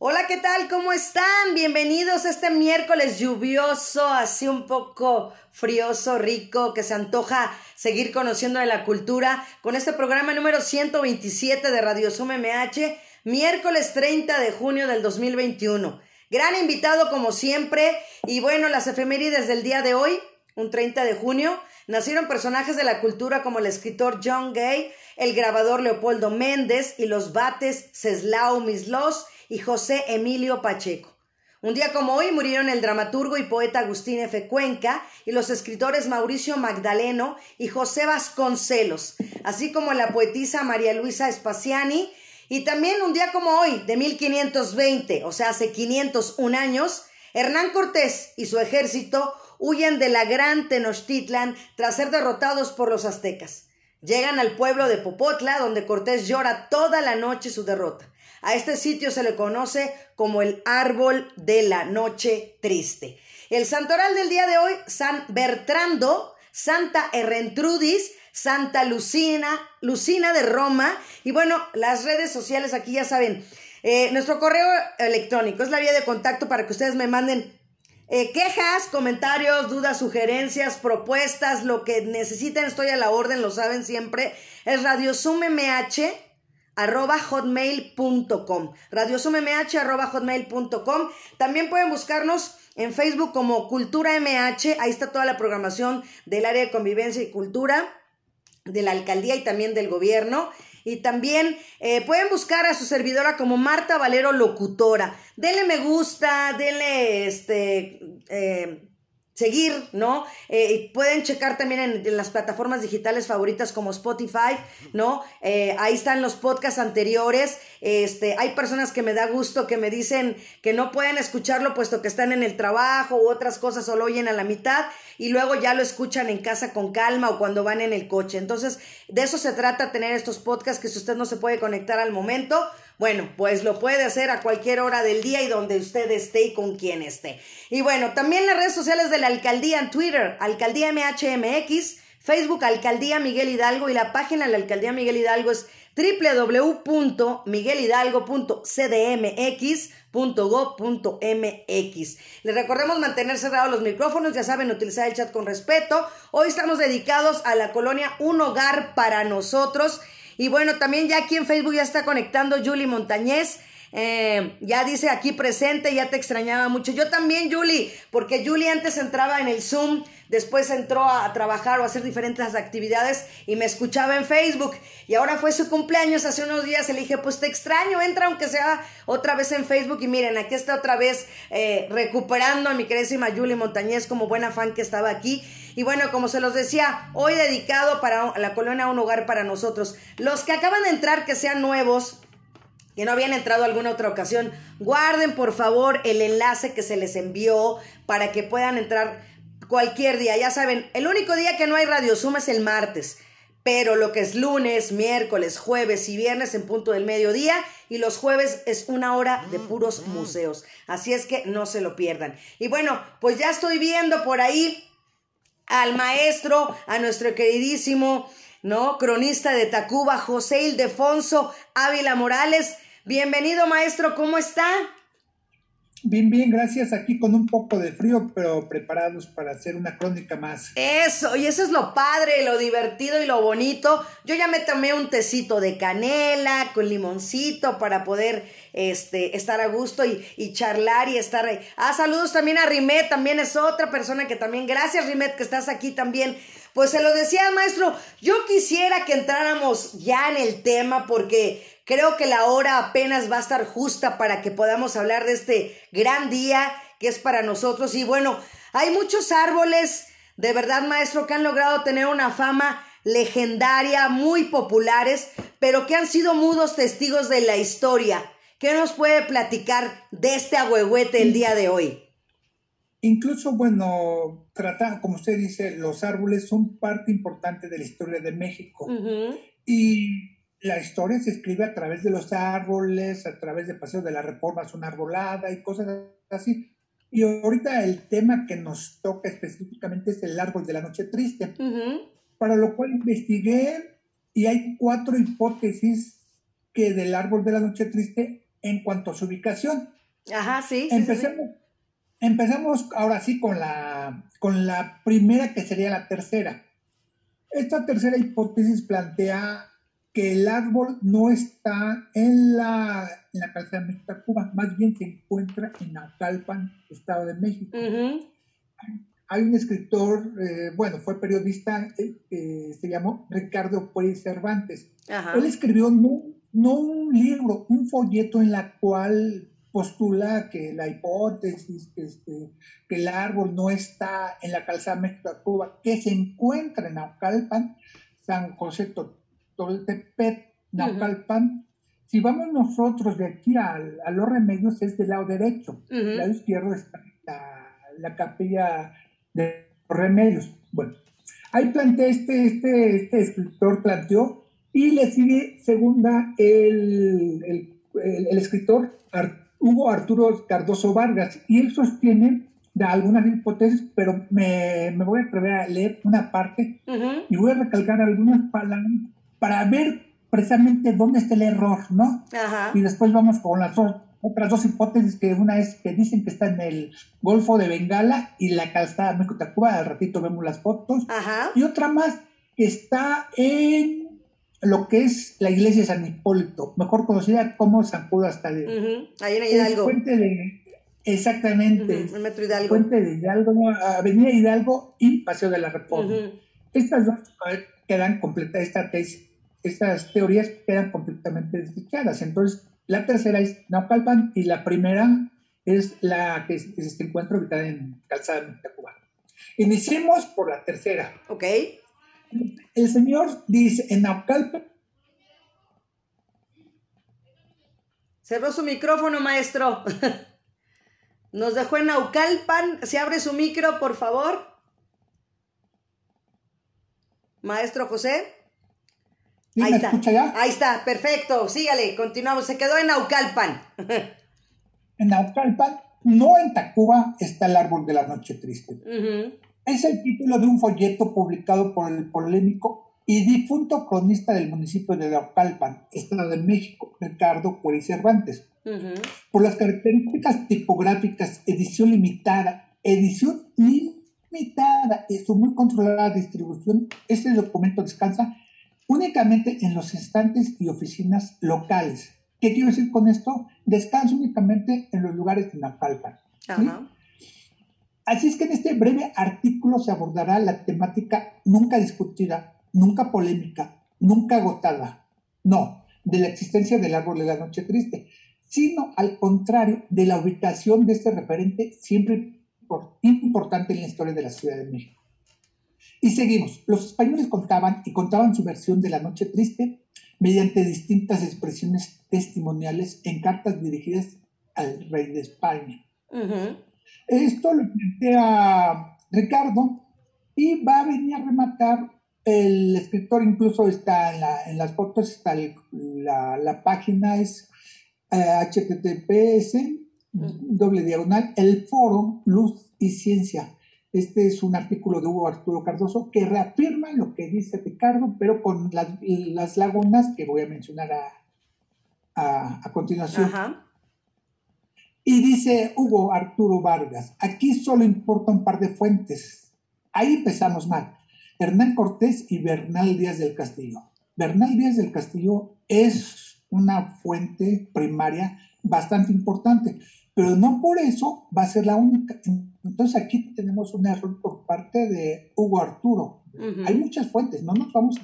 Hola, ¿qué tal? ¿Cómo están? Bienvenidos a este miércoles lluvioso, así un poco frioso, rico, que se antoja seguir conociendo de la cultura con este programa número 127 de Radio Zoom MH, miércoles 30 de junio del 2021. Gran invitado como siempre y bueno, las efemérides del día de hoy, un 30 de junio, nacieron personajes de la cultura como el escritor John Gay, el grabador Leopoldo Méndez y los bates Ceslao Mislos y José Emilio Pacheco. Un día como hoy murieron el dramaturgo y poeta Agustín F. Cuenca y los escritores Mauricio Magdaleno y José Vasconcelos, así como la poetisa María Luisa Espaciani. Y también un día como hoy, de 1520, o sea, hace 501 años, Hernán Cortés y su ejército huyen de la gran Tenochtitlan tras ser derrotados por los aztecas. Llegan al pueblo de Popotla, donde Cortés llora toda la noche su derrota. A este sitio se le conoce como el árbol de la noche triste. El santoral del día de hoy, San Bertrando, Santa Errentrudis, Santa Lucina, Lucina de Roma. Y bueno, las redes sociales aquí ya saben. Eh, nuestro correo electrónico es la vía de contacto para que ustedes me manden eh, quejas, comentarios, dudas, sugerencias, propuestas, lo que necesiten, estoy a la orden, lo saben siempre. Es radiosummh arroba hotmail.com. Radiosummh arroba hotmail.com. También pueden buscarnos en Facebook como Cultura MH. Ahí está toda la programación del área de convivencia y cultura de la alcaldía y también del gobierno. Y también eh, pueden buscar a su servidora como Marta Valero Locutora. Denle me gusta, denle este. Eh, seguir, ¿no? Eh, pueden checar también en, las plataformas digitales favoritas como Spotify, ¿no? Eh, ahí están los podcasts anteriores. Este, hay personas que me da gusto que me dicen que no pueden escucharlo puesto que están en el trabajo u otras cosas solo oyen a la mitad y luego ya lo escuchan en casa con calma o cuando van en el coche. Entonces, de eso se trata tener estos podcasts que si usted no se puede conectar al momento, bueno, pues lo puede hacer a cualquier hora del día y donde usted esté y con quien esté. Y bueno, también las redes sociales de la alcaldía en Twitter, Alcaldía MHMX, Facebook Alcaldía Miguel Hidalgo y la página de la Alcaldía Miguel Hidalgo es www.miguelhidalgo.cdmx.gov.mx. Les recordemos mantener cerrados los micrófonos, ya saben, utilizar el chat con respeto. Hoy estamos dedicados a la colonia Un Hogar para Nosotros y bueno, también ya aquí en Facebook ya está conectando Julie Montañez. Eh, ya dice aquí presente, ya te extrañaba mucho. Yo también, Julie, porque Julie antes entraba en el Zoom, después entró a, trabajar o a hacer diferentes actividades y me escuchaba en Facebook. Y ahora fue su cumpleaños hace unos días le dije, pues te extraño, entra aunque sea otra vez en Facebook. Y miren, aquí está otra vez eh, recuperando a mi queridísima Julie Montañez como buena fan que estaba aquí. Y bueno, como se los decía, hoy dedicado para la colonia Un Hogar para nosotros. Los que acaban de entrar, que sean nuevos, que no habían entrado alguna otra ocasión, guarden por favor el enlace que se les envió para que puedan entrar cualquier día. Ya saben, el único día que no hay Radio Zoom es el martes. Pero lo que es lunes, miércoles, jueves y viernes en punto del mediodía y los jueves es una hora de puros museos. Así es que no se lo pierdan. Y bueno, pues ya estoy viendo por ahí al maestro, a nuestro queridísimo, ¿no? Cronista de Tacuba, José Ildefonso Ávila Morales. Bienvenido, maestro, ¿cómo está? Bien, bien, gracias. Aquí con un poco de frío, pero preparados para hacer una crónica más. Eso, y eso es lo padre, lo divertido y lo bonito. Yo ya me tomé un tecito de canela con limoncito para poder este, estar a gusto y, y charlar y estar ahí. Ah, saludos también a Rimet, también es otra persona que también, gracias Rimet que estás aquí también. Pues se lo decía maestro, yo quisiera que entráramos ya en el tema porque Creo que la hora apenas va a estar justa para que podamos hablar de este gran día que es para nosotros. Y bueno, hay muchos árboles, de verdad, maestro, que han logrado tener una fama legendaria, muy populares, pero que han sido mudos testigos de la historia. ¿Qué nos puede platicar de este agüehuete el día de hoy? Incluso, bueno, trata, como usted dice, los árboles son parte importante de la historia de México. Y la historia se escribe a través de los árboles, a través de Paseo de la Reforma, es una arbolada y cosas así. Y ahorita el tema que nos toca específicamente es el árbol de la noche triste, para lo cual investigué y hay cuatro hipótesis que del árbol de la noche triste en cuanto a su ubicación. Ajá, sí. Empecemos, empezamos ahora sí con la, con la primera que sería la tercera. Esta tercera hipótesis plantea que el árbol no está en la, en la calzada de México, Cuba, más bien se encuentra en Naucalpan, Estado de México. Hay un escritor, eh, bueno, fue periodista, eh, se llamó Ricardo Pérez Cervantes. Él escribió no, no un libro, un folleto en la cual postula que la hipótesis, que, este, que el árbol no está en la calzada México-Cuba, que se encuentra en Naucalpan, San José Toltepet, Naucalpan. Si vamos nosotros de aquí a, a, los remedios, es del lado derecho. Del lado izquierdo está la, capilla de los remedios. Bueno, ahí plantea este, este, este escritor, planteó, y le sigue segunda el, el, el, escritor Hugo Arturo Cardoso Vargas, y él sostiene de algunas hipótesis, pero me, me, voy a atrever a leer una parte y voy a recalcar algunas palabras para ver precisamente dónde está el error, ¿no? Ajá. Y después vamos con las otras dos hipótesis, que una es que dicen que está en el Golfo de Bengala y la calzada México-Tacuba, al ratito vemos las fotos. Ajá. Y otra más que está en lo que es la iglesia de San Hipólito, mejor conocida como San Judas hasta de Ahí en Hidalgo. Fuente de, exactamente. el Metro Hidalgo. Fuente de Hidalgo, Avenida Hidalgo y Paseo de la Reforma. Estas dos quedan completas, esta tesis estas teorías quedan completamente desdichadas. Entonces, la tercera es Naucalpan y la primera es la que, se encuentra ubicada en Calzada de Cuba. Iniciemos por la tercera. Ok. El señor dice, en Naucalpan... Cerró su micrófono, maestro. Nos dejó en Naucalpan. ¿Se abre su micro, por favor? Maestro José ahí está. Ahí está, perfecto. Sígale, continuamos. Se quedó en Naucalpan. en Naucalpan, no en Tacuba, está el árbol de la noche triste. Es el título de un folleto publicado por el polémico y difunto cronista del municipio de Naucalpan, Estado de México, Ricardo Cueri Cervantes. Por las características tipográficas, edición limitada, edición limitada y su muy controlada distribución, este documento descansa únicamente en los estantes y oficinas locales. ¿Qué quiero decir con esto? Descanso únicamente en los lugares de Napalpan. Así es que en este breve artículo se abordará la temática nunca discutida, nunca polémica, nunca agotada, no, de la existencia del árbol de la noche triste, sino al contrario de la ubicación de este referente siempre importante en la historia de la Ciudad de México. Y seguimos. Los españoles contaban y contaban su versión de la noche triste mediante distintas expresiones testimoniales en cartas dirigidas al rey de España. Esto lo plantea Ricardo y va a venir a rematar. El escritor incluso está en, las fotos, está la, página es https eh, doble diagonal el foro Luz y Ciencia este es un artículo de Hugo Arturo Cardoso que reafirma lo que dice Ricardo, pero con las, lagunas que voy a mencionar a, a, continuación. Y dice Hugo Arturo Vargas, aquí solo importa un par de fuentes. Ahí empezamos mal. Hernán Cortés y Bernal Díaz del Castillo. Bernal Díaz del Castillo es una fuente primaria bastante importante, pero no por eso va a ser la única. Entonces aquí tenemos un error por parte de Hugo Arturo. Hay muchas fuentes, no nos vamos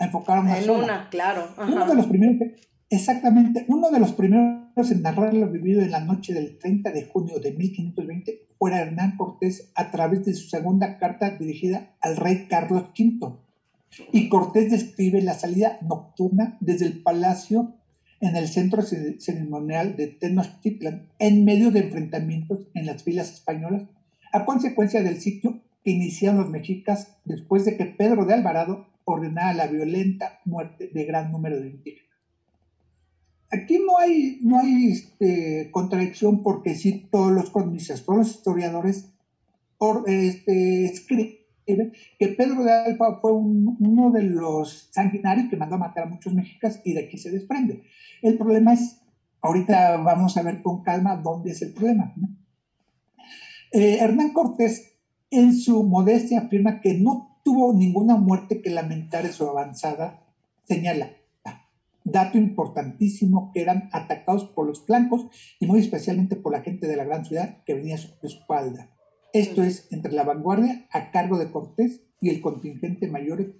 a enfocar en una en una, claro. Uno de los primeros, exactamente, uno de los primeros en narrar lo vivido en la noche del 30 de junio de 1520 fue Hernán Cortés a través de su segunda carta dirigida al rey Carlos V. Y Cortés describe la salida nocturna desde el palacio en el centro ceremonial de Tenochtitlan, en medio de enfrentamientos en las filas españolas, a consecuencia del sitio que iniciaron los mexicas después de que Pedro de Alvarado ordenara la violenta muerte de gran número de indígenas. aquí no hay, no hay este, contradicción porque sí todos los cronistas, todos los historiadores este, escriben que Pedro de Alba fue uno de los sanguinarios que mandó a matar a muchos mexicas y de aquí se desprende. El problema es, ahorita vamos a ver con calma dónde es el problema. Eh, Hernán Cortés, en su modestia, afirma que no tuvo ninguna muerte que lamentar en su avanzada, señala, dato importantísimo, que eran atacados por los flancos y muy especialmente por la gente de la gran ciudad que venía a su espalda. Esto es entre la vanguardia a cargo de Cortés y el contingente mayor,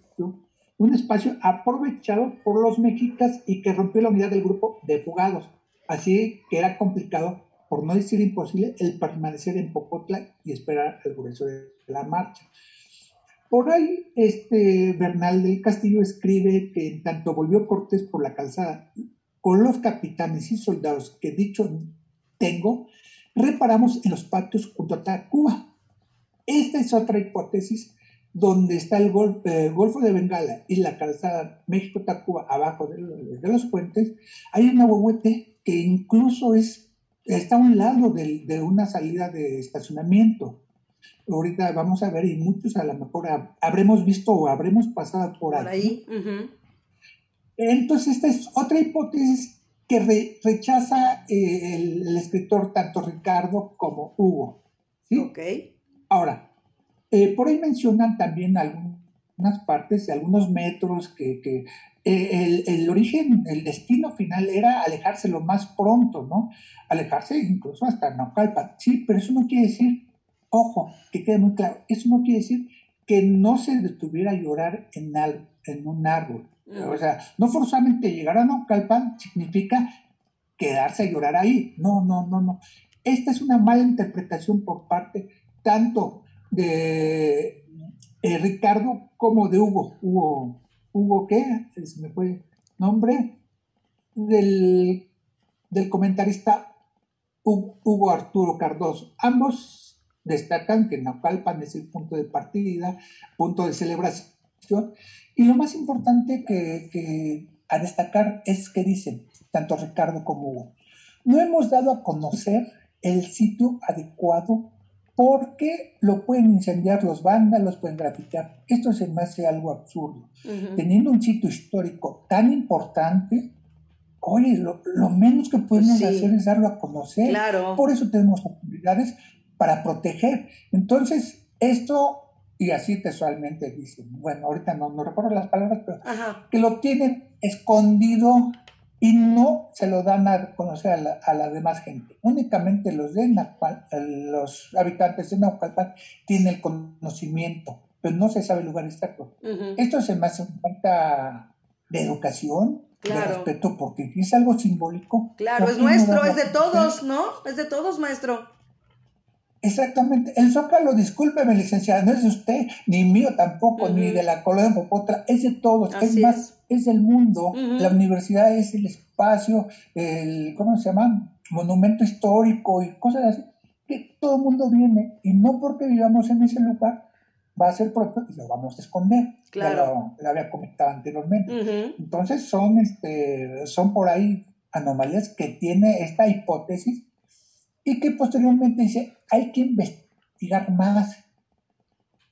un espacio aprovechado por los mexicas y que rompió la unidad del grupo de fugados. Así que era complicado, por no decir imposible, el permanecer en Popotla y esperar el grueso de la marcha. Por ahí, este Bernal del Castillo escribe que en tanto volvió Cortés por la calzada con los capitanes y soldados que dicho tengo, reparamos en los patios junto a Tacuba. Esta es otra hipótesis donde está el eh, Golfo de Bengala y la calzada México-Tacuba abajo de, los puentes, hay una huehuete que incluso es, está a un lado de, una salida de estacionamiento. Ahorita vamos a ver y muchos a lo mejor habremos visto o habremos pasado por, ahí. Entonces esta es otra hipótesis que rechaza eh, el, escritor tanto Ricardo como Hugo. ¿sí? Ahora, eh, por ahí mencionan también algunas partes, algunos metros, que, eh, el, origen, el destino final era alejarse lo más pronto, ¿no? Alejarse incluso hasta Naucalpan. Sí, pero eso no quiere decir, ojo, que quede muy claro, eso no quiere decir que no se detuviera a llorar en, en un árbol. O sea, no forzosamente llegar a Naucalpan significa quedarse a llorar ahí. No, no, no, no. Esta es una mala interpretación por parte tanto de eh, Ricardo como de Hugo. Hugo, Hugo ¿qué? Se me fue nombre. Del, del comentarista Hugo Arturo Cardoso. Ambos destacan que Naucalpan es el punto de partida, punto de celebración y lo más importante que, a destacar es que dicen, tanto Ricardo como Hugo, no hemos dado a conocer el sitio adecuado porque lo pueden incendiar los vándalos, pueden grafitear. Esto se me hace algo absurdo. Teniendo un sitio histórico tan importante, oye, lo, menos que podemos hacer es darlo a conocer. Por eso tenemos oportunidades para proteger. Entonces, esto y así textualmente dicen, bueno, ahorita no, no recuerdo las palabras, pero que lo tienen escondido y no se lo dan a conocer a la, demás gente. Únicamente los de los habitantes de Naucalpan tienen el conocimiento, pero no se sabe el lugar exacto. Esto se me hace falta de educación, de respeto, porque es algo simbólico. Claro, es nuestro, es de todos, ¿no? Es de todos, maestro. Exactamente. El Zócalo, discúlpeme, licenciada, no es de usted, ni mío tampoco, ni de la colonia Popotra, es de todos. es más, es, del mundo. La universidad es el espacio, el, ¿cómo se llama? Monumento histórico y cosas así, que todo el mundo viene. Y no porque vivamos en ese lugar va a ser propio y lo vamos a esconder. Claro. lo, había comentado anteriormente. Entonces son, este, son por ahí anomalías que tiene esta hipótesis y que posteriormente dice, hay que investigar más.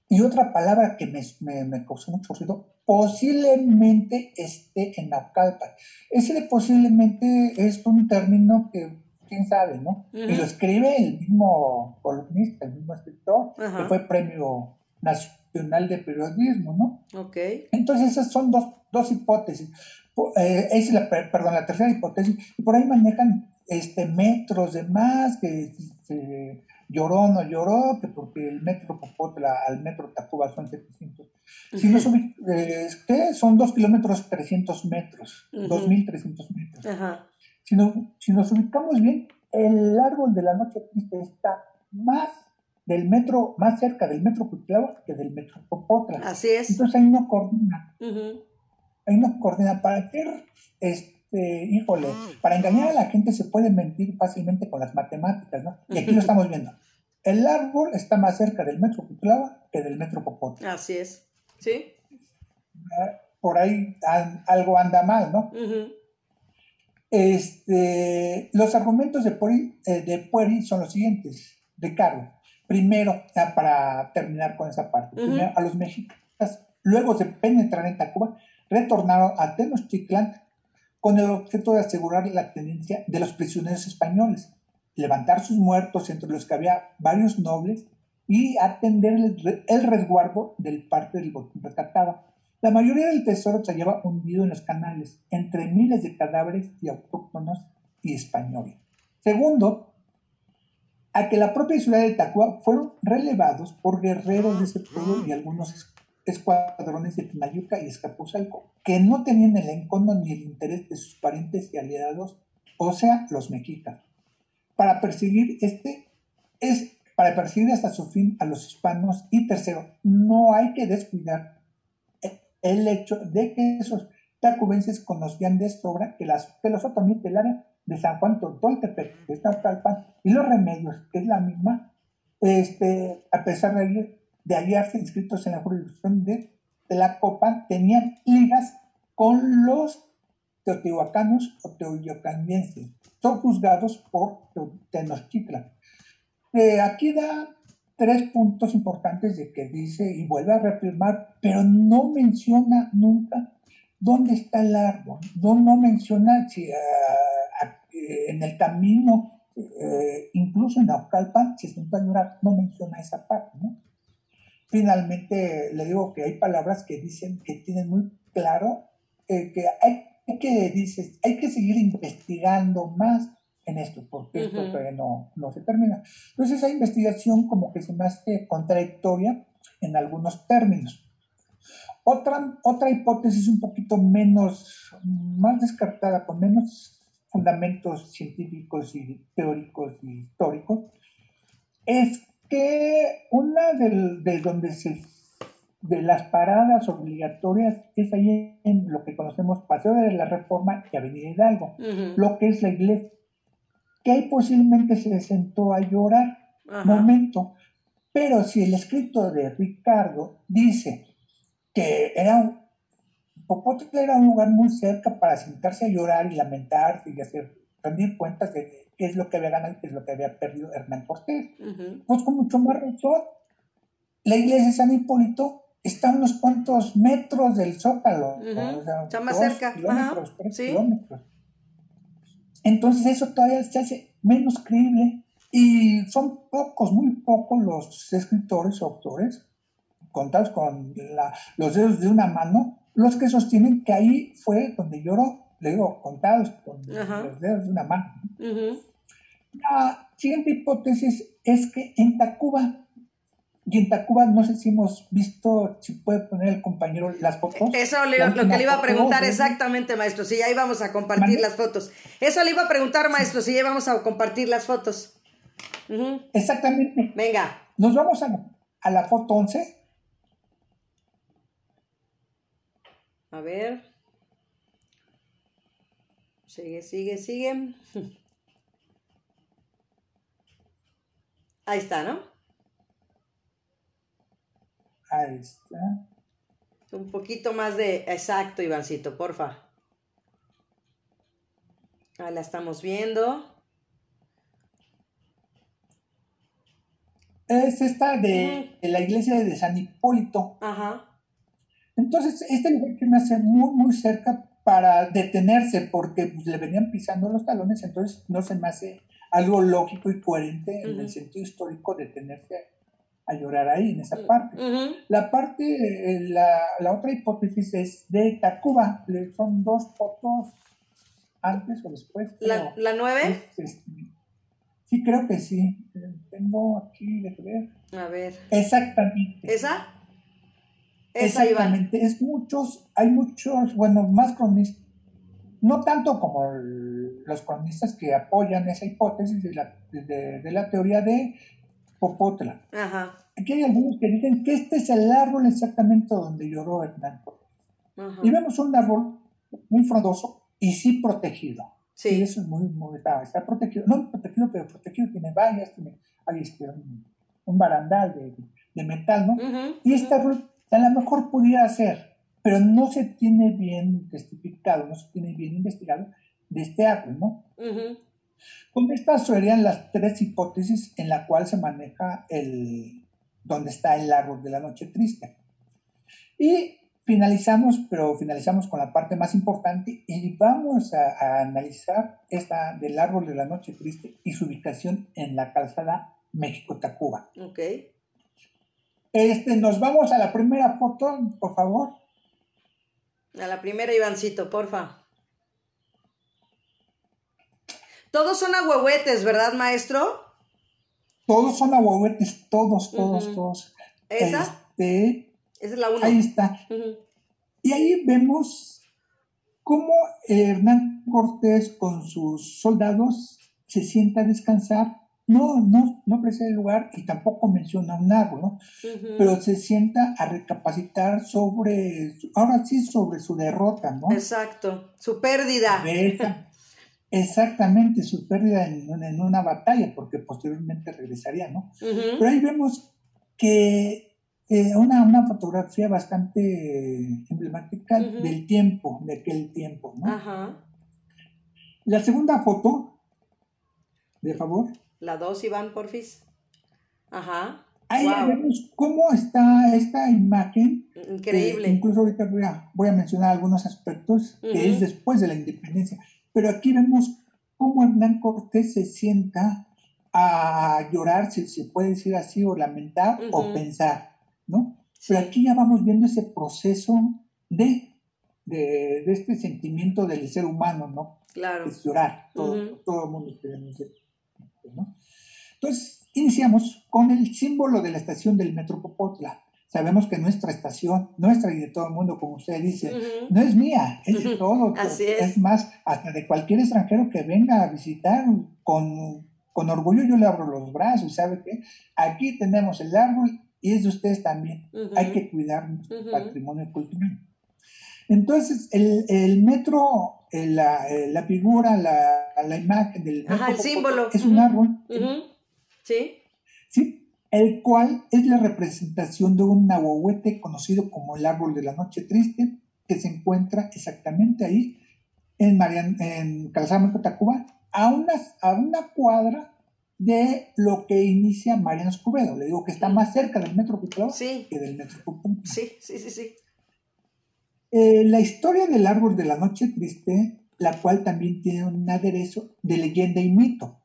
Y otra palabra que me, me, causó mucho ruido, posiblemente esté en Naucalpan. Ese de posiblemente es un término que quién sabe, ¿no? Y lo escribe el mismo columnista, el mismo escritor, que fue premio nacional de periodismo, ¿no? Ok. Entonces esas son dos, dos hipótesis. Eh, es la, perdón, la tercera hipótesis, y por ahí manejan este, metros de más, que lloró no lloró, que porque el metro Popotla al metro Tacuba son 700. Si nos este, son 2 kilómetros 300 metros, 2.300 metros. Si, si nos ubicamos bien, el árbol de la noche triste está más del metro, más cerca del metro Cuitlava que del metro Popotla. Así es. Entonces ahí no coordina. Ahí no coordina. ¿Para qué? Este, este, híjole, para engañar a la gente se puede mentir fácilmente con las matemáticas, ¿no? Y aquí lo estamos viendo. El árbol está más cerca del metro Cutlava que del metro Popote. Así es, ¿sí? Por ahí algo anda mal, ¿no? Este, los argumentos de Pueri, eh, de Pueri son los siguientes, Ricardo. Primero, para terminar con esa parte, primero, a los mexicanos, luego de penetrar en Tacuba, retornaron a Tenochtitlan con el objeto de asegurar la tenencia de los prisioneros españoles, levantar sus muertos, entre los que había varios nobles, y atender el, resguardo del parte del botín rescatado. La mayoría del tesoro se hallaba hundido en los canales, entre miles de cadáveres y autóctonos y españoles. Segundo, a que la propia ciudad de Tacua fueron relevados por guerreros de ese pueblo y algunos escuadrones de Pinayuca y Escapuzalco, que no tenían el encono ni el interés de sus parientes y aliados, o sea, los mexicas. Para perseguir este es para perseguir hasta su fin a los hispanos y tercero, no hay que descuidar el hecho de que esos tacubenses conocían de sobra que, las, que los otomíes del área de San Juan Toltepec, que está Talpan, y los remedios, que es la misma, este, a pesar de, de hallarse inscritos en la jurisdicción de, la Copa, tenían ligas con los teotihuacanos o teoyocandienses. Son juzgados por Tenochtitlan. Eh, aquí da tres puntos importantes de que dice y vuelve a reafirmar, pero no menciona nunca dónde está el árbol, no, no menciona si ah, en el camino, eh, incluso en Aucalpan, si se no menciona esa parte, ¿no? Finalmente le digo que hay palabras que dicen que tienen muy claro eh, que hay, que dices, hay que seguir investigando más en esto, porque esto todavía no, no se termina. Entonces esa investigación como que se me hace contradictoria en algunos términos. Otra, otra hipótesis un poquito menos, más descartada, con menos fundamentos científicos y teóricos y históricos, es que una de donde se de las paradas obligatorias es ahí en lo que conocemos Paseo de la Reforma y Avenida Hidalgo, lo que es la iglesia que ahí posiblemente se sentó a llorar. Momento. Pero si el escrito de Ricardo dice que era un, Popotla era un lugar muy cerca para sentarse a llorar y lamentarse y hacer rendir cuentas de qué es lo que había ganado y qué es lo que había perdido Hernán Cortés. Pues con mucho más razón. La iglesia de San Hipólito está a unos cuantos metros del Zócalo. está más cerca. Kilómetros, kilómetros. Entonces eso todavía se hace menos creíble y son pocos, muy pocos los escritores o autores, contados con los dedos de una mano, los que sostienen que ahí fue donde lloró, le digo, contados con los dedos de una mano. La siguiente hipótesis es que en Tacuba y en Tacuba no sé si hemos visto, si puede poner el compañero las fotos. Eso lo que le iba a preguntar exactamente, maestro, si ya íbamos a compartir las fotos. Eso le iba a preguntar, maestro, si ya íbamos a compartir las fotos. Exactamente. Venga. Nos vamos a, a la foto 11. A ver. Sigue, sigue, sigue. Ahí está, ¿no? Ahí está. Un poquito más de exacto, Ivancito, porfa. Ahí la estamos viendo. Es esta de, la iglesia de San Hipólito. Ajá. Entonces, este lugar que me hace muy, muy cerca para detenerse, porque pues, le venían pisando los talones, entonces no se me hace algo lógico y coherente en el sentido histórico detenerse a llorar ahí, en esa parte. La parte, eh, la, la, otra hipótesis es de Tacuba, son dos fotos antes o después. ¿La, ¿la nueve? sí, creo que sí. Tengo aquí, de ver. A ver. Exactamente. ¿Esa? Exactamente. Es muchos, hay muchos, bueno, más cronistas, no tanto como los cronistas que apoyan esa hipótesis de la, de, de la teoría de Popotla. Ajá. Aquí hay algunos que dicen que este es el árbol exactamente donde lloró Hernán Y vemos un árbol muy frondoso y sí protegido. Sí. Y eso es muy, muy está, protegido, no protegido, pero protegido, tiene vallas, tiene, hay este, un, barandal de, de, metal, ¿no? y este árbol a lo mejor pudiera ser, pero no se tiene bien testificado, no se tiene bien investigado, de este árbol, ¿no? Con estas serían las tres hipótesis en la cual se maneja el, donde está el árbol de la noche triste. Y finalizamos, pero finalizamos con la parte más importante y vamos a, analizar esta del árbol de la noche triste y su ubicación en la calzada México-Tacuba. Ok. Este, nos vamos a la primera foto, por favor. A la primera, Ivancito, porfa. Todos son ahuehuetes, ¿verdad, maestro? Todos son ahuehuetes, todos, todos, todos. ¿Esa? Este, Esa es la una. Ahí está. Y ahí vemos cómo Hernán Cortés con sus soldados se sienta a descansar. No, no, no el lugar y tampoco menciona un árbol, ¿no? Pero se sienta a recapacitar sobre, ahora sí, sobre su derrota, ¿no? Exacto, su pérdida. Exactamente, su pérdida en, una batalla, porque posteriormente regresaría, ¿no? Pero ahí vemos que eh, una, una, fotografía bastante emblemática del tiempo, de aquel tiempo, ¿no? Ajá. La segunda foto, de favor. La dos, Iván, porfis. Ajá. Ahí vemos cómo está esta imagen. Increíble. incluso ahorita voy a, voy a, mencionar algunos aspectos que es después de la independencia. Pero aquí vemos cómo Hernán Cortés se sienta a llorar, si se puede decir así, o lamentar o pensar, ¿no? Pero aquí ya vamos viendo ese proceso de, de, este sentimiento del ser humano, ¿no? Claro. Es llorar, todo, todo el mundo tenemos ¿no? Entonces, iniciamos con el símbolo de la estación del Metro Popotla. Sabemos que nuestra estación, nuestra y de todo el mundo, como usted dice, no es mía, es de todo. Así es. más, hasta de cualquier extranjero que venga a visitar, con, con orgullo yo le abro los brazos, ¿sabe qué? Aquí tenemos el árbol y es de ustedes también. Hay que cuidar nuestro patrimonio cultural. Entonces, el, el metro, la, la, figura, la, la, imagen del metro Ajá, el símbolo. es un árbol. Sí. Sí, el cual es la representación de un nahuahuete conocido como el árbol de la noche triste, que se encuentra exactamente ahí, en, Marian, en Calzada Tacuba, a una, a una cuadra de lo que inicia Mariano Escobedo. Le digo que está más cerca del Metro que del Metro Sí, sí, sí, sí. Eh, la historia del árbol de la noche triste, la cual también tiene un aderezo de leyenda y mito.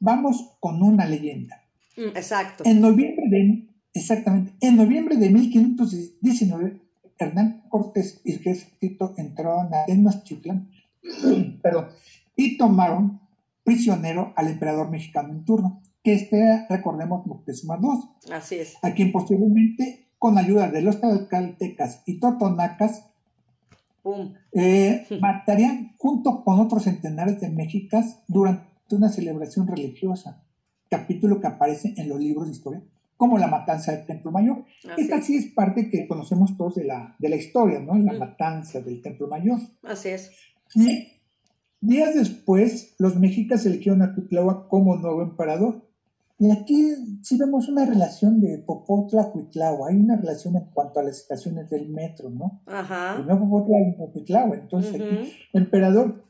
Vamos con una leyenda. Mm, exacto. En noviembre de, exactamente, en noviembre de 1519, Hernán Cortés y ejército entraron a Tenochtitlan perdón, y tomaron prisionero al emperador mexicano en turno, que este, recordemos, Moctezuma II. Así es. A quien posteriormente, con ayuda de los talcaltecas y totonacas, eh, matarían junto con otros centenares de mexicas durante una celebración religiosa capítulo que aparece en los libros de historia, como la matanza del Templo Mayor. Esta sí es parte que conocemos todos de la, de la historia, ¿no? La matanza del Templo Mayor. Así es. Y días después, los mexicas eligieron a Cuitláhuac como nuevo emperador. Y aquí sí vemos una relación de Popotla a Cuitláhuac. Hay una relación en cuanto a las estaciones del metro, ¿no? Ajá. Primero Popotla y Cuitláhuac. Entonces, aquí, emperador,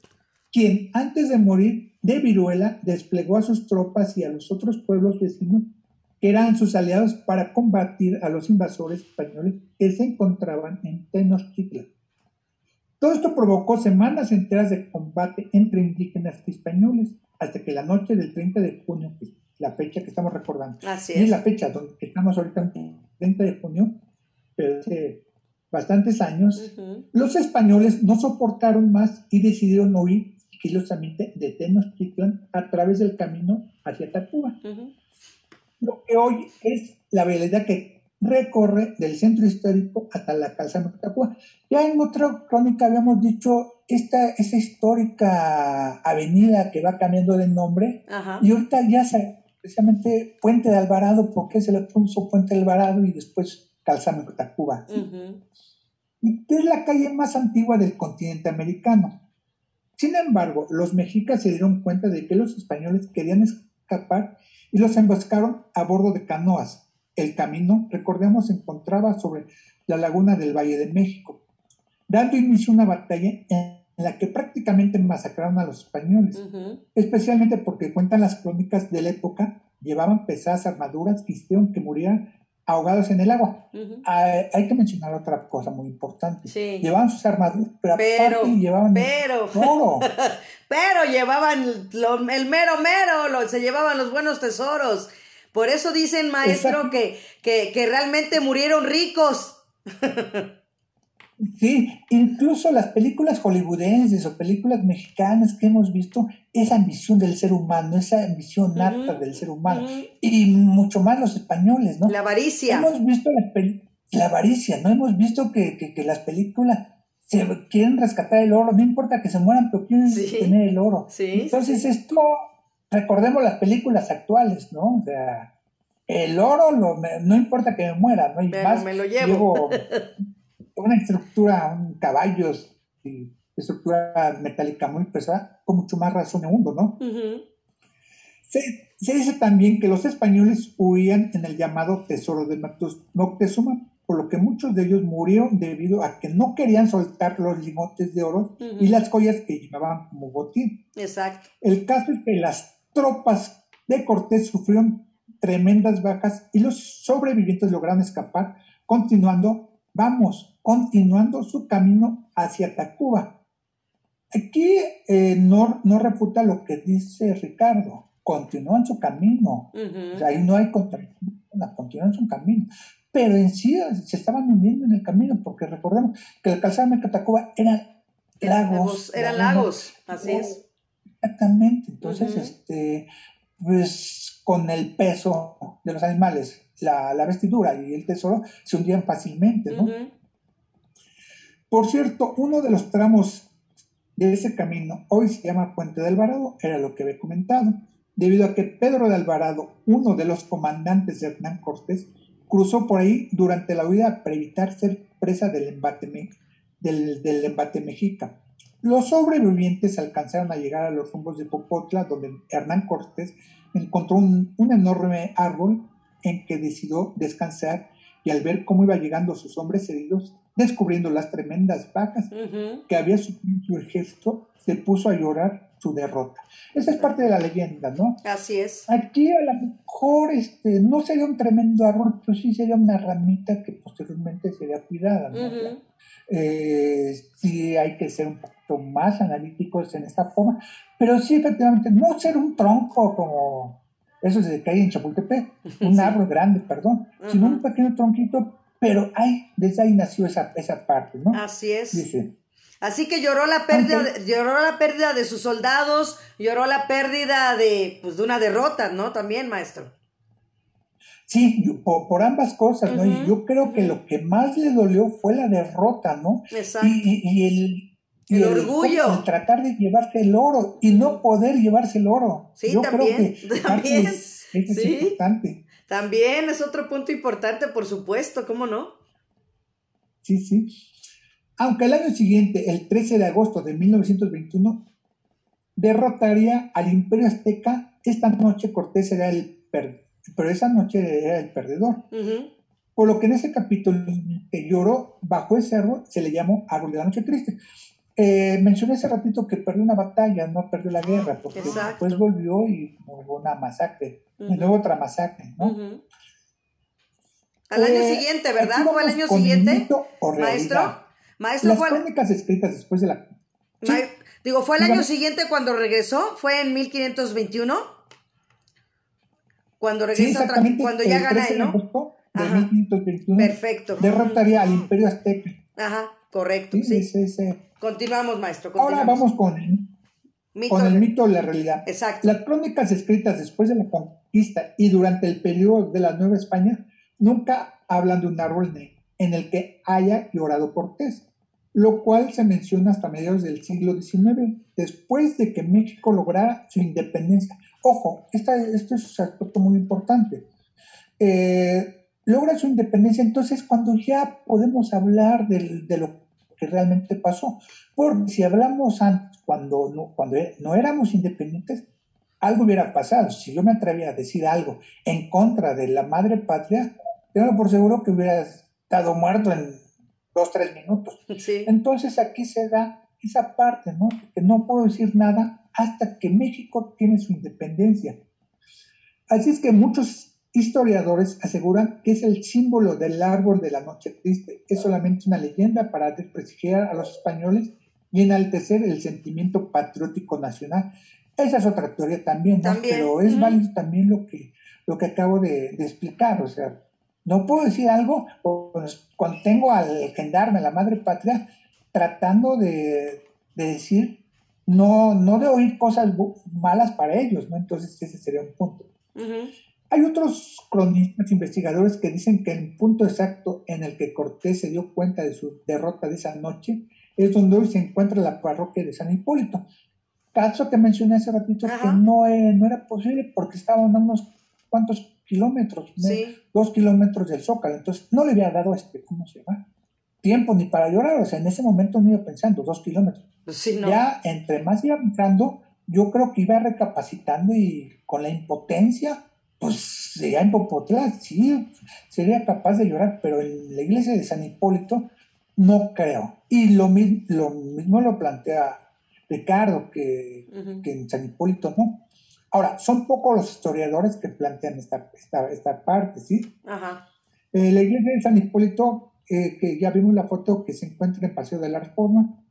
quien antes de morir de Viruela desplegó a sus tropas y a los otros pueblos vecinos que eran sus aliados para combatir a los invasores españoles que se encontraban en Tenochtitlan. Todo esto provocó semanas enteras de combate entre indígenas y españoles, hasta que la noche del 30 de junio, la fecha que estamos recordando, Así es. la fecha donde estamos ahorita, el 30 de junio, pero hace bastantes años, los españoles no soportaron más y decidieron huir sigilosamente de Tenochtitlan a través del camino hacia Tacuba. Lo que hoy es la vialidad que recorre del centro histórico hasta la calzada de Tacuba. Ya en otra crónica habíamos dicho esta, esa histórica avenida que va cambiando de nombre y ahorita ya se precisamente Puente de Alvarado, porque se le puso Puente de Alvarado y después Calzada de Tacuba. Y que es la calle más antigua del continente americano. Sin embargo, los mexicas se dieron cuenta de que los españoles querían escapar y los emboscaron a bordo de canoas. El camino, recordemos, se encontraba sobre la laguna del Valle de México, dando inicio a una batalla en la que prácticamente masacraron a los españoles, especialmente porque cuentan las crónicas de la época, llevaban pesadas armaduras que hicieron que murieran ahogados en el agua. hay, que mencionar otra cosa muy importante. Llevaban sus armaduras, pero, aparte llevaban pero, oro. pero llevaban el mero mero, se llevaban los buenos tesoros. Por eso dicen, maestro, que, que, que realmente murieron ricos. Sí, incluso las películas hollywoodenses o películas mexicanas que hemos visto, esa ambición del ser humano, esa ambición nata del ser humano, y mucho más los españoles, ¿no? La avaricia. Hemos visto la, avaricia, ¿no? Hemos visto que, que, las películas se quieren rescatar el oro, no importa que se mueran, pero quieren tener el oro. Entonces, esto, recordemos las películas actuales, ¿no? O sea, el oro, no importa que me muera, ¿no? Y más, me lo llevo una estructura, un caballos y estructura metálica muy pesada, con mucho más razón en mundo, ¿no? se, dice también que los españoles huían en el llamado tesoro de Moctezuma, por lo que muchos de ellos murieron debido a que no querían soltar los limotes de oro y las joyas que llevaban como botín. Exacto. El caso es que las tropas de Cortés sufrieron tremendas bajas y los sobrevivientes lograron escapar, continuando vamos continuando su camino hacia Tacuba. Aquí eh, no, no, refuta lo que dice Ricardo, continúan su camino, ahí no hay contradicción, continúan su camino, pero en sí se estaban hundiendo en el camino, porque recordemos que el calzado de Tacuba eran lagos. Eran lagos, así es. Exactamente, entonces, este, pues con el peso de los animales la, vestidura y el tesoro se hundían fácilmente, ¿no? Por cierto, uno de los tramos de ese camino hoy se llama Puente de Alvarado, era lo que había comentado, debido a que Pedro de Alvarado, uno de los comandantes de Hernán Cortés, cruzó por ahí durante la huida para evitar ser presa del embate, del, mexica. Los sobrevivientes alcanzaron a llegar a los rumbos de Popotla, donde Hernán Cortés encontró un, un enorme árbol en que decidió descansar y al ver cómo iba llegando sus hombres heridos, descubriendo las tremendas vacas que había sufrido su ejército, se puso a llorar su derrota. Esa es parte de la leyenda, ¿no? Así es. Aquí a lo mejor este, no sería un tremendo árbol, pero sí sería una ramita que posteriormente sería cuidada, ¿no? Eh, sí hay que ser un poquito más analíticos en esta forma, pero sí efectivamente no ser un tronco como eso se cae en Chapultepec, un árbol grande, perdón, sino un pequeño tronquito, pero ay, desde ahí nació esa, esa parte, ¿no? Así es. Así que lloró la pérdida, de, lloró la pérdida de sus soldados, lloró la pérdida de, pues, de una derrota, ¿no? También, maestro. Sí, por, ambas cosas, ¿no? Y yo creo que lo que más le dolió fue la derrota, ¿no? Exacto. y el, el, orgullo. tratar de llevarse el oro y no poder llevarse el oro. Sí, Yo también. Creo que también. Es, importante. También es otro punto importante, por supuesto, ¿cómo no? Sí, sí. Aunque el año siguiente, el 13 de agosto de 1921, derrotaría al Imperio Azteca, esta noche Cortés era el perdedor, pero esa noche era el perdedor. Por lo que en ese capítulo que lloró bajo ese árbol se le llamó Árbol de la Noche Triste. Eh, mencioné hace ratito que perdió una batalla, no perdió la guerra, porque después volvió y hubo una masacre, y luego otra masacre, ¿no? Al año eh, siguiente, ¿verdad? ¿Fue al año siguiente? Maestro, maestro Las crónicas escritas después de la... Digo, ¿fue al año siguiente cuando regresó? ¿Fue en 1521? Cuando regresa, cuando ya gana él, ¿no? De 1521, Perfecto. Derrotaría al Imperio Azteca. Ajá, correcto, sí. sí. sí Continuamos, maestro. Ahora vamos con, con el mito de la realidad. Exacto. Las crónicas escritas después de la conquista y durante el periodo de la Nueva España nunca hablan de un árbol en el que haya llorado Cortés, lo cual se menciona hasta mediados del siglo XIX, después de que México lograra su independencia. Ojo, esta, esto es un aspecto muy importante. Eh, logra su independencia, entonces cuando ya podemos hablar de, de lo que realmente pasó. Porque si hablamos antes, cuando no, cuando no éramos independientes, algo hubiera pasado. Si yo me atrevía a decir algo en contra de la madre patria, tengo por seguro que hubiera estado muerto en dos, tres minutos. Sí. Entonces aquí se da esa parte, ¿no? Que no puedo decir nada hasta que México tiene su independencia. Así es que muchos historiadores aseguran que es el símbolo del árbol de la noche triste. Es solamente una leyenda para desprestigiar a los españoles y enaltecer el sentimiento patriótico nacional. Esa es otra teoría también, ¿no? Pero es válido también lo que, lo que acabo de, explicar. O sea, no puedo decir algo cuando tengo al gendarme, la madre patria, tratando de, decir, no, no de oír cosas malas para ellos, ¿no? Entonces ese sería un punto. Hay otros cronistas investigadores que dicen que el punto exacto en el que Cortés se dio cuenta de su derrota de esa noche es donde hoy se encuentra la parroquia de San Hipólito. Caso que mencioné hace ratito que no, no, era posible porque estaban a unos cuantos kilómetros, dos kilómetros del Zócalo. Entonces no le había dado este, ¿cómo se llama? Tiempo ni para llorar. O sea, en ese momento no iba pensando, dos kilómetros. Pues ya entre más iba pensando, yo creo que iba recapacitando y con la impotencia, pues sería en Popotla, sí, sería capaz de llorar, pero en la iglesia de San Hipólito no creo. Y lo, lo mismo lo plantea Ricardo, que, en San Hipólito no. Ahora, son pocos los historiadores que plantean esta, esta, parte, ¿sí? Ajá. Eh, la iglesia de San Hipólito, eh, que ya vimos la foto que se encuentra en Paseo de la Reforma,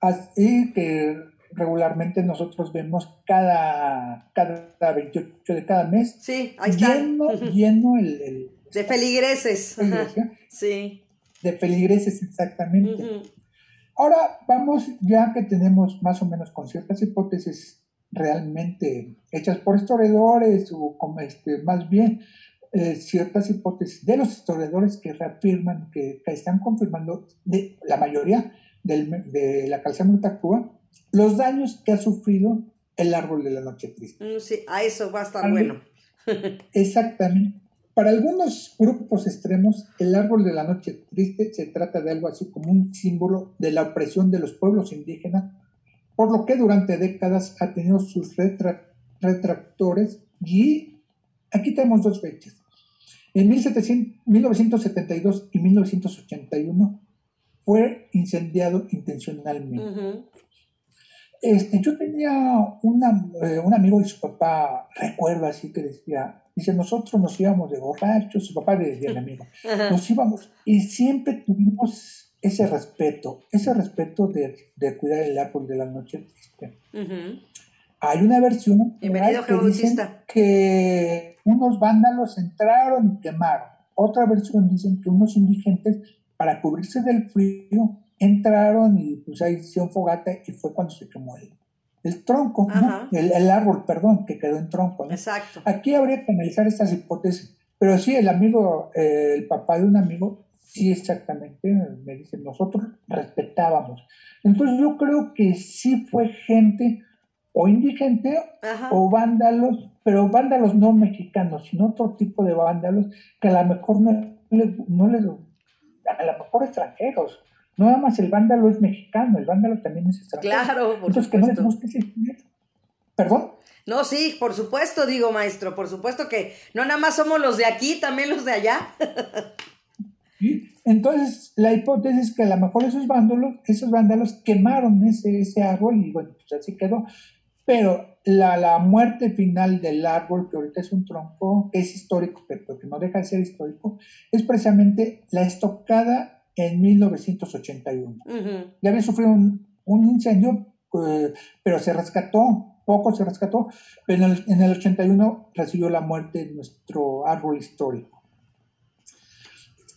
así que regularmente nosotros vemos cada, cada 28 de cada mes. Sí, ahí está. Lleno, lleno el, De feligreses. Sí de feligreses exactamente. Ahora vamos, ya que tenemos más o menos con ciertas hipótesis realmente hechas por historiadores o como este, más bien eh, ciertas hipótesis de los historiadores que reafirman, que, están confirmando de la mayoría de la calzada Mutacúa, los daños que ha sufrido el árbol de la noche triste. Mm, sí, a eso va a estar bueno. Exactamente. Para algunos grupos extremos, el árbol de la noche triste se trata de algo así como un símbolo de la opresión de los pueblos indígenas, por lo que durante décadas ha tenido sus retractores y aquí tenemos dos fechas. En 1972 y 1981 fue incendiado intencionalmente. Este, yo tenía eh, un amigo y su papá, recuerdo así que decía, Dice, nosotros nos íbamos de borrachos, su papá le decía amigo, nos íbamos y siempre tuvimos ese respeto, ese respeto de, de cuidar el árbol de la noche triste. Hay una versión que dicen que unos vándalos entraron y quemaron. Otra versión dicen que unos indigentes, para cubrirse del frío, entraron y pues ahí hicieron fogata y fue cuando se quemó el, el tronco, el, árbol, perdón, que quedó en tronco. Exacto. Aquí habría que analizar estas hipótesis, pero sí, el amigo, eh, el papá de un amigo, sí exactamente, me dice, nosotros respetábamos. Entonces yo creo que sí fue gente o indigente o vándalos, pero vándalos no mexicanos, sino otro tipo de vándalos que a lo mejor no, no les, a lo mejor extranjeros, no nada más el vándalo es mexicano, el vándalo también es extranjero. Claro, por Entonces, que no les guste ese ¿Perdón? No, sí, por supuesto, digo, maestro, por supuesto que no nada más somos los de aquí, también los de allá. Entonces, la hipótesis es que a lo mejor esos vándalos, esos vándalos quemaron ese, ese árbol y bueno, pues así quedó. Pero la, la, muerte final del árbol, que ahorita es un tronco, que es histórico, pero que no deja de ser histórico, es precisamente la estocada en 1981. Ya había sufrido un, incendio, eh, pero se rescató, poco se rescató, pero en el, en el 81 recibió la muerte de nuestro árbol histórico.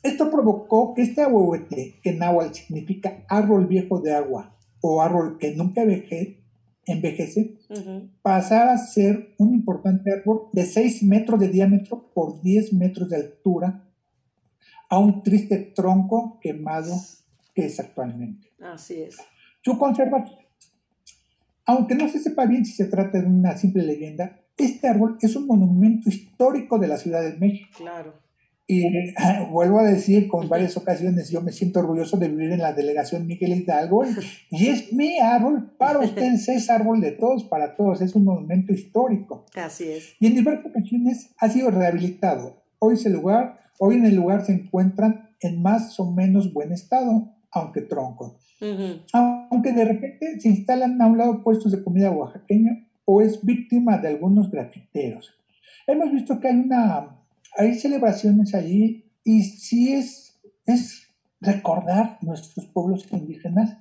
Esto provocó que este ahuehuete, que en náhuatl significa árbol viejo de agua o árbol que nunca envejece, pasara a ser un importante árbol de 6 metros de diámetro por 10 metros de altura a un triste tronco quemado que es actualmente. Así es. Su conservación. Aunque no se sepa bien si se trata de una simple leyenda, este árbol es un monumento histórico de la Ciudad de México. Claro. Y vuelvo a decir con varias ocasiones, yo me siento orgulloso de vivir en la delegación Miguel Hidalgo y es mi árbol, para ustedes es árbol de todos, para todos, es un monumento histórico. Así es. Y en diversas ocasiones ha sido rehabilitado. Hoy ese lugar Hoy en el lugar se encuentran en más o menos buen estado, aunque tronco. aunque de repente se instalan a un lado puestos de comida oaxaqueña o es víctima de algunos grafiteros. Hemos visto que hay una, hay celebraciones allí y sí es, es recordar nuestros pueblos indígenas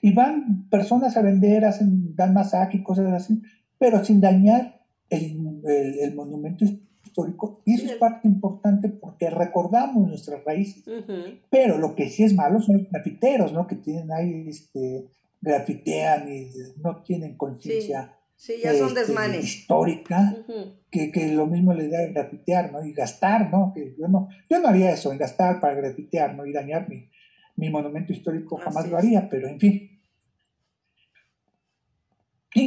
y van personas a vender, hacen, dan masaje y cosas así, pero sin dañar el, el, monumento histórico. Y eso es parte importante porque recordamos nuestras raíces. Pero lo que sí es malo son los grafiteros, ¿no? Que tienen ahí, este, grafitean y no tienen conciencia. Sí. ya son este, desmanes. Histórica, que, que, lo mismo le da grafitear, ¿no? Y gastar, ¿no? Que yo no, yo no haría eso, en gastar para grafitear, ¿no? Y dañar mi, mi monumento histórico jamás lo haría, pero en fin.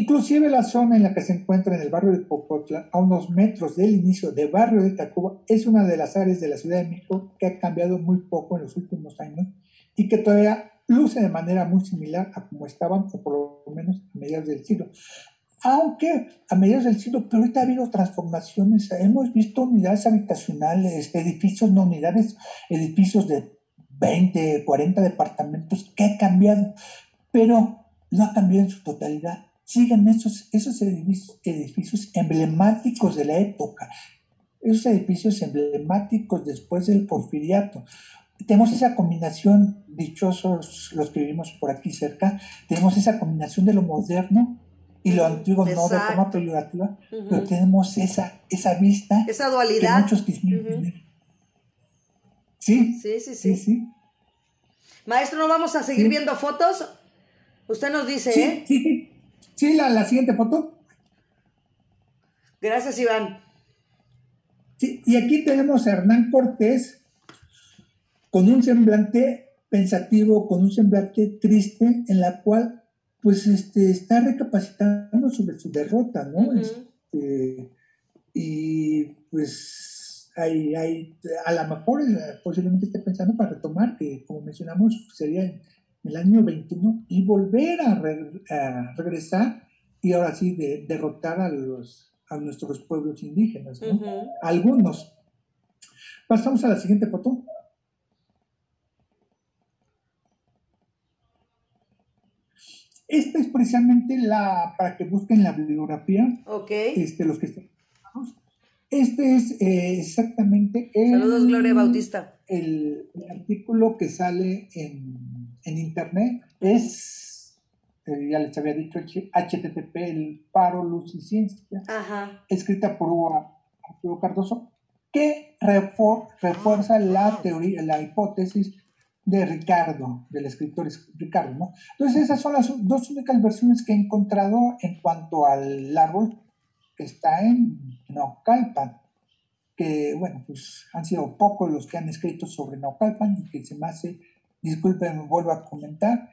Inclusive la zona en la que se encuentra en el barrio de Popotla, a unos metros del inicio del barrio de Tacuba, es una de las áreas de la Ciudad de México que ha cambiado muy poco en los últimos años y que todavía luce de manera muy similar a como estaban, o por lo menos a mediados del siglo. Aunque a mediados del siglo, pero ahorita ha habido transformaciones. Hemos visto unidades habitacionales, edificios, no unidades, edificios de 20, 40 departamentos que ha cambiado, pero no ha cambiado en su totalidad. Siguen esos, esos edificios, emblemáticos de la época, esos edificios emblemáticos después del porfiriato. Tenemos esa combinación, dichosos los que vivimos por aquí cerca, tenemos esa combinación de lo moderno y lo antiguo, no de forma peyorativa, pero tenemos esa, esa vista. Esa dualidad. Que muchos Sí, sí, sí, sí. Maestro, ¿no vamos a seguir viendo fotos? Usted nos dice, ¿eh? Sí, sí. Sí, la, la siguiente foto. Gracias, Iván. Sí, y aquí tenemos a Hernán Cortés con un semblante pensativo, con un semblante triste, en la cual pues este, está recapacitando sobre su derrota, ¿no? Este, y pues hay, hay, a lo mejor eh, posiblemente esté pensando para retomar, que como mencionamos sería el año 21, y volver a, regresar y ahora sí de, derrotar a, los, a nuestros pueblos indígenas, Algunos. Pasamos a la siguiente foto. Esta es precisamente la, para que busquen la bibliografía, okay. este, los que estén este es eh, exactamente el, Saludos, Gloria Bautista. El, artículo que sale en, internet. Es, eh, ya les había dicho, HTTP, el paro, luz y ciencia, escrita por Arturo Cardoso, que refuerza la teoría, la hipótesis de Ricardo, del escritor Ricardo. ¿no? Entonces esas son las dos únicas versiones que he encontrado en cuanto al árbol que está en Naucalpan, que, bueno, pues han sido pocos los que han escrito sobre Naucalpan y que se me hace, disculpen, vuelvo a comentar,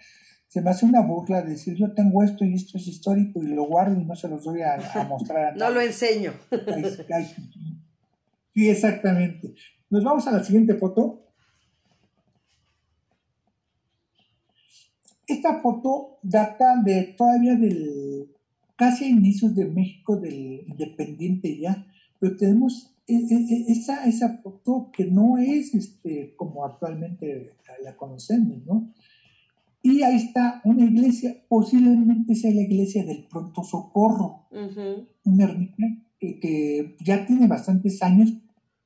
se me hace una burla decir yo tengo esto y esto es histórico y lo guardo y no se los doy a, mostrar a No lo enseño. sí, exactamente. Nos vamos a la siguiente foto. Esta foto data de todavía del casi a inicios de México del independiente ya, pero tenemos e, e, e, esa, esa foto que no es este, como actualmente la conocemos, ¿no? Y ahí está una iglesia, posiblemente sea la iglesia del Pronto Socorro, una ermita que, ya tiene bastantes años,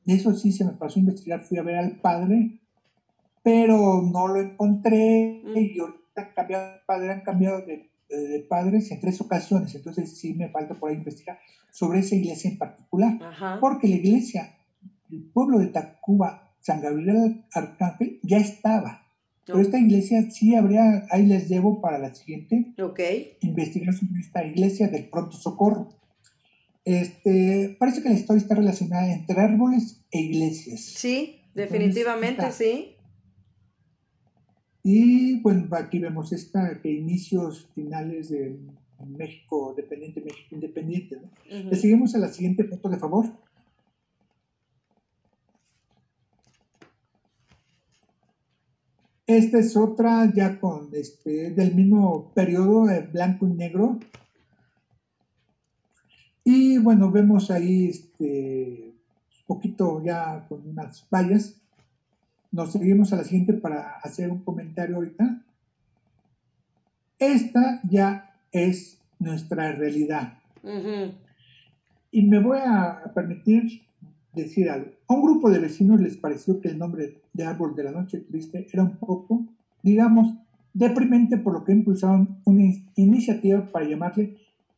de eso sí se me pasó a investigar, fui a ver al padre, pero no lo encontré. Y ahorita cambiado, padre han cambiado de de padres en tres ocasiones, entonces sí me falta por ahí investigar sobre esa iglesia en particular, porque la iglesia, el pueblo de Tacuba, San Gabriel Arcángel, ya estaba. Pero esta iglesia sí habría, ahí les debo para la siguiente, investigar sobre esta iglesia del pronto socorro. Este, parece que la historia está relacionada entre árboles e iglesias. Sí, definitivamente, sí. Y bueno, aquí vemos esta que inicios finales de México dependiente, México independiente. Le seguimos a la siguiente foto, de favor. Esta es otra ya con este del mismo periodo, blanco y negro. Y bueno, vemos ahí este un poquito ya con unas vallas nos seguimos a la siguiente para hacer un comentario ahorita. esta ya es nuestra realidad. Y me voy a permitir decir algo. A un grupo de vecinos les pareció que el nombre de Árbol de la Noche Triste era un poco, digamos, deprimente, por lo que impulsaron una iniciativa para llamarle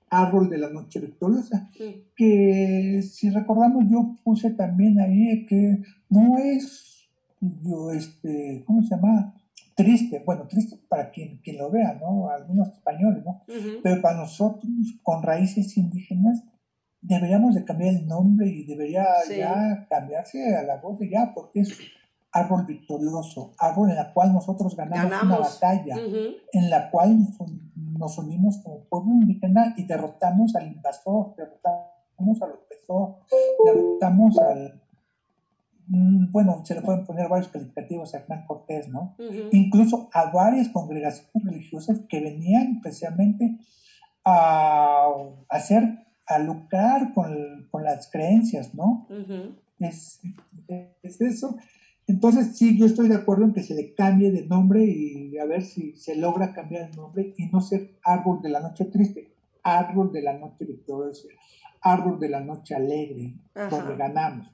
Árbol de la Noche Victoriosa, que si recordamos yo puse también ahí que no es, yo, este, ¿cómo se llama? Triste, bueno, triste para quien, quien lo vea, ¿no? Algunos españoles, ¿no? Pero para nosotros, con raíces indígenas, deberíamos de cambiar el nombre y debería ya cambiarse a la voz de ya, porque es árbol victorioso, árbol en la cual nosotros ganamos, una batalla, en la cual nos unimos como pueblo indígena y derrotamos al invasor, derrotamos al opresor, derrotamos al... Mm, bueno, se le pueden poner varios calificativos a Hernán Cortés, ¿no? Incluso a varias congregaciones religiosas que venían especialmente a hacer a lucrar con, con las creencias, ¿no? es, es, eso. Entonces, sí, yo estoy de acuerdo en que se le cambie de nombre y a ver si se logra cambiar el nombre y no ser árbol de la noche triste, árbol de la noche victoriosa, árbol de la noche alegre, donde ganamos.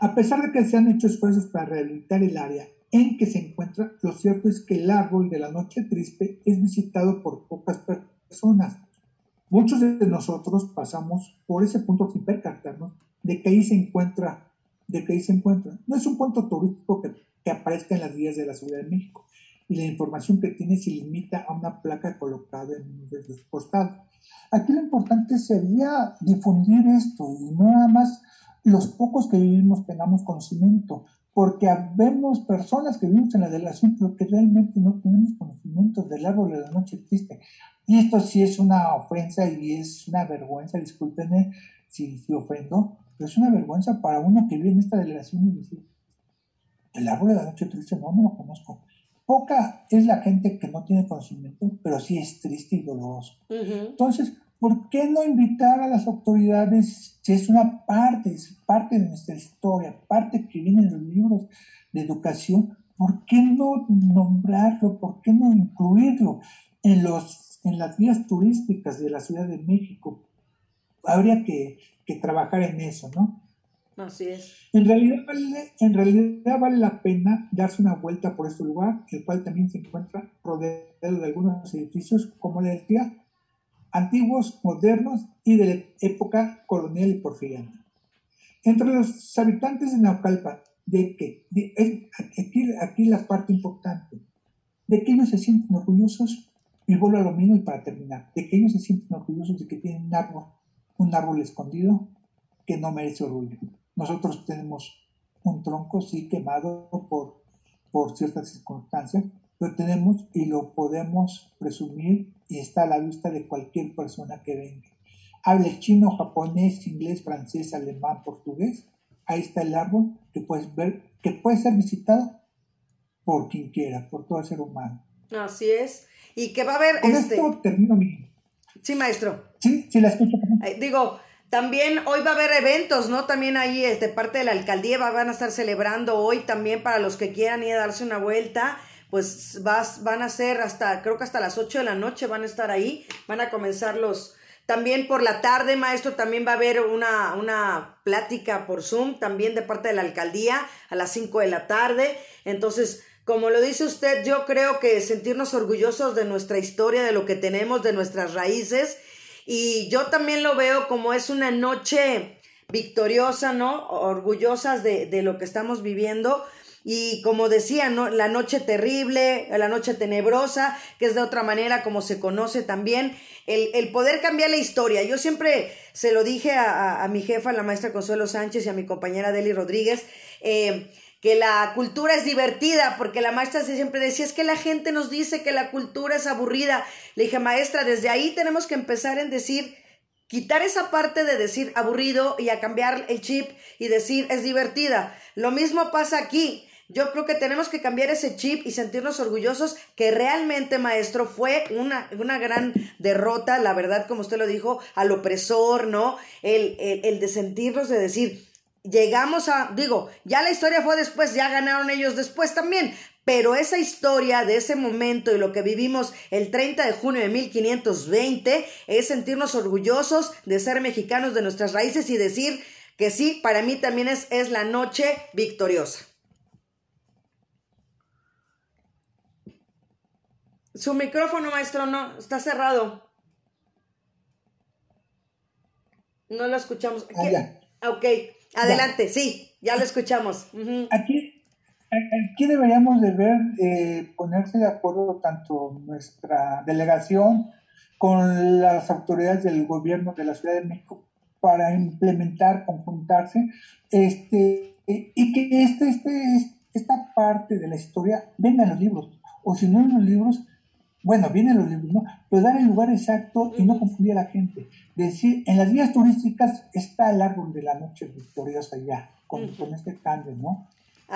A pesar de que se han hecho esfuerzos para rehabilitar el área en que se encuentra, lo cierto es que el árbol de la noche triste es visitado por pocas personas Muchos de nosotros pasamos por ese punto sin percatarnos de que ahí se encuentra, de que ahí se encuentra. No es un punto turístico que, aparezca en las vías de la Ciudad de México y la información que tiene se limita a una placa colocada en uno de sus costados. Aquí lo importante sería difundir esto y nada más los pocos que vivimos tengamos conocimiento, porque vemos personas que vivimos en la delegación pero que realmente no tenemos conocimiento del árbol de la noche existe. Y esto sí es una ofensa y es una vergüenza, discúlpenme si, si ofendo, pero es una vergüenza para uno que vive en esta delegación y decir, el árbol de la noche triste no me lo conozco. Poca es la gente que no tiene conocimiento, pero sí es triste y doloroso. Entonces, ¿por qué no invitar a las autoridades si es una parte, es parte de nuestra historia, parte que viene en los libros de educación? ¿Por qué no nombrarlo? ¿Por qué no incluirlo en los en las vías turísticas de la Ciudad de México. Habría que, trabajar en eso, ¿no? Así es. En realidad, vale, en realidad vale la pena darse una vuelta por este lugar, el cual también se encuentra rodeado de algunos edificios como el del antiguos, modernos y de la época colonial y porfiriana. Entre los habitantes de Naucalpan, de que, aquí, aquí la parte importante, de que ellos se sienten orgullosos y vuelvo a lo mismo y para terminar, de que ellos se sienten orgullosos de que tienen un árbol, un árbol escondido que no merece orgullo. Nosotros tenemos un tronco, sí, quemado por, por ciertas circunstancias, pero tenemos y lo podemos presumir y está a la vista de cualquier persona que venga. Hable chino, japonés, inglés, francés, alemán, portugués. Ahí está el árbol que puedes ver, que puede ser visitado por quien quiera, por todo ser humano. Así es. Y que va a haber... Con este... esto termino mi... Sí, maestro. Sí, sí, la escucho. Digo, también hoy va a haber eventos, ¿no? También ahí, de este, parte de la alcaldía, van a estar celebrando hoy también para los que quieran ir a darse una vuelta. Pues vas, van a ser hasta, creo que hasta las 8 de la noche van a estar ahí. Van a comenzar los, también por la tarde, maestro, también va a haber una, una plática por Zoom, también de parte de la alcaldía, a las 5 de la tarde. Entonces, como lo dice usted, yo creo que sentirnos orgullosos de nuestra historia, de lo que tenemos, de nuestras raíces. Y yo también lo veo como es una noche victoriosa, ¿no? Orgullosas de, de lo que estamos viviendo. Y como decía, ¿no? La noche terrible, la noche tenebrosa, que es de otra manera como se conoce también, el, el poder cambiar la historia. Yo siempre se lo dije a, a, mi jefa, la maestra Consuelo Sánchez, y a mi compañera Deli Rodríguez, eh, que la cultura es divertida, porque la maestra siempre decía, es que la gente nos dice que la cultura es aburrida. Le dije, maestra, desde ahí tenemos que empezar en decir, quitar esa parte de decir aburrido y a cambiar el chip y decir es divertida. Lo mismo pasa aquí. Yo creo que tenemos que cambiar ese chip y sentirnos orgullosos que realmente, maestro, fue una, una gran derrota, la verdad, como usted lo dijo, al opresor, ¿no? El, el, de sentirnos, de decir, llegamos a, digo, ya la historia fue después, ya ganaron ellos después también, pero esa historia de ese momento y lo que vivimos el 30 de junio de 1520 es sentirnos orgullosos de ser mexicanos de nuestras raíces y decir que sí, para mí también es, es la noche victoriosa. Su micrófono, maestro, no, está cerrado. No lo escuchamos. Ah, ok, adelante, sí, ya lo escuchamos. Aquí Aquí deberíamos de ver, eh, ponerse de acuerdo tanto nuestra delegación con las autoridades del gobierno de la Ciudad de México para implementar, conjuntarse, este, y que este, este, esta parte de la historia venga en los libros, o si no en los libros, bueno, vienen los libros, ¿no? Pero dar el lugar exacto y no confundir a la gente. Decir, en las guías turísticas está el árbol de la noche victoriosa ya, con, con este cambio, ¿no?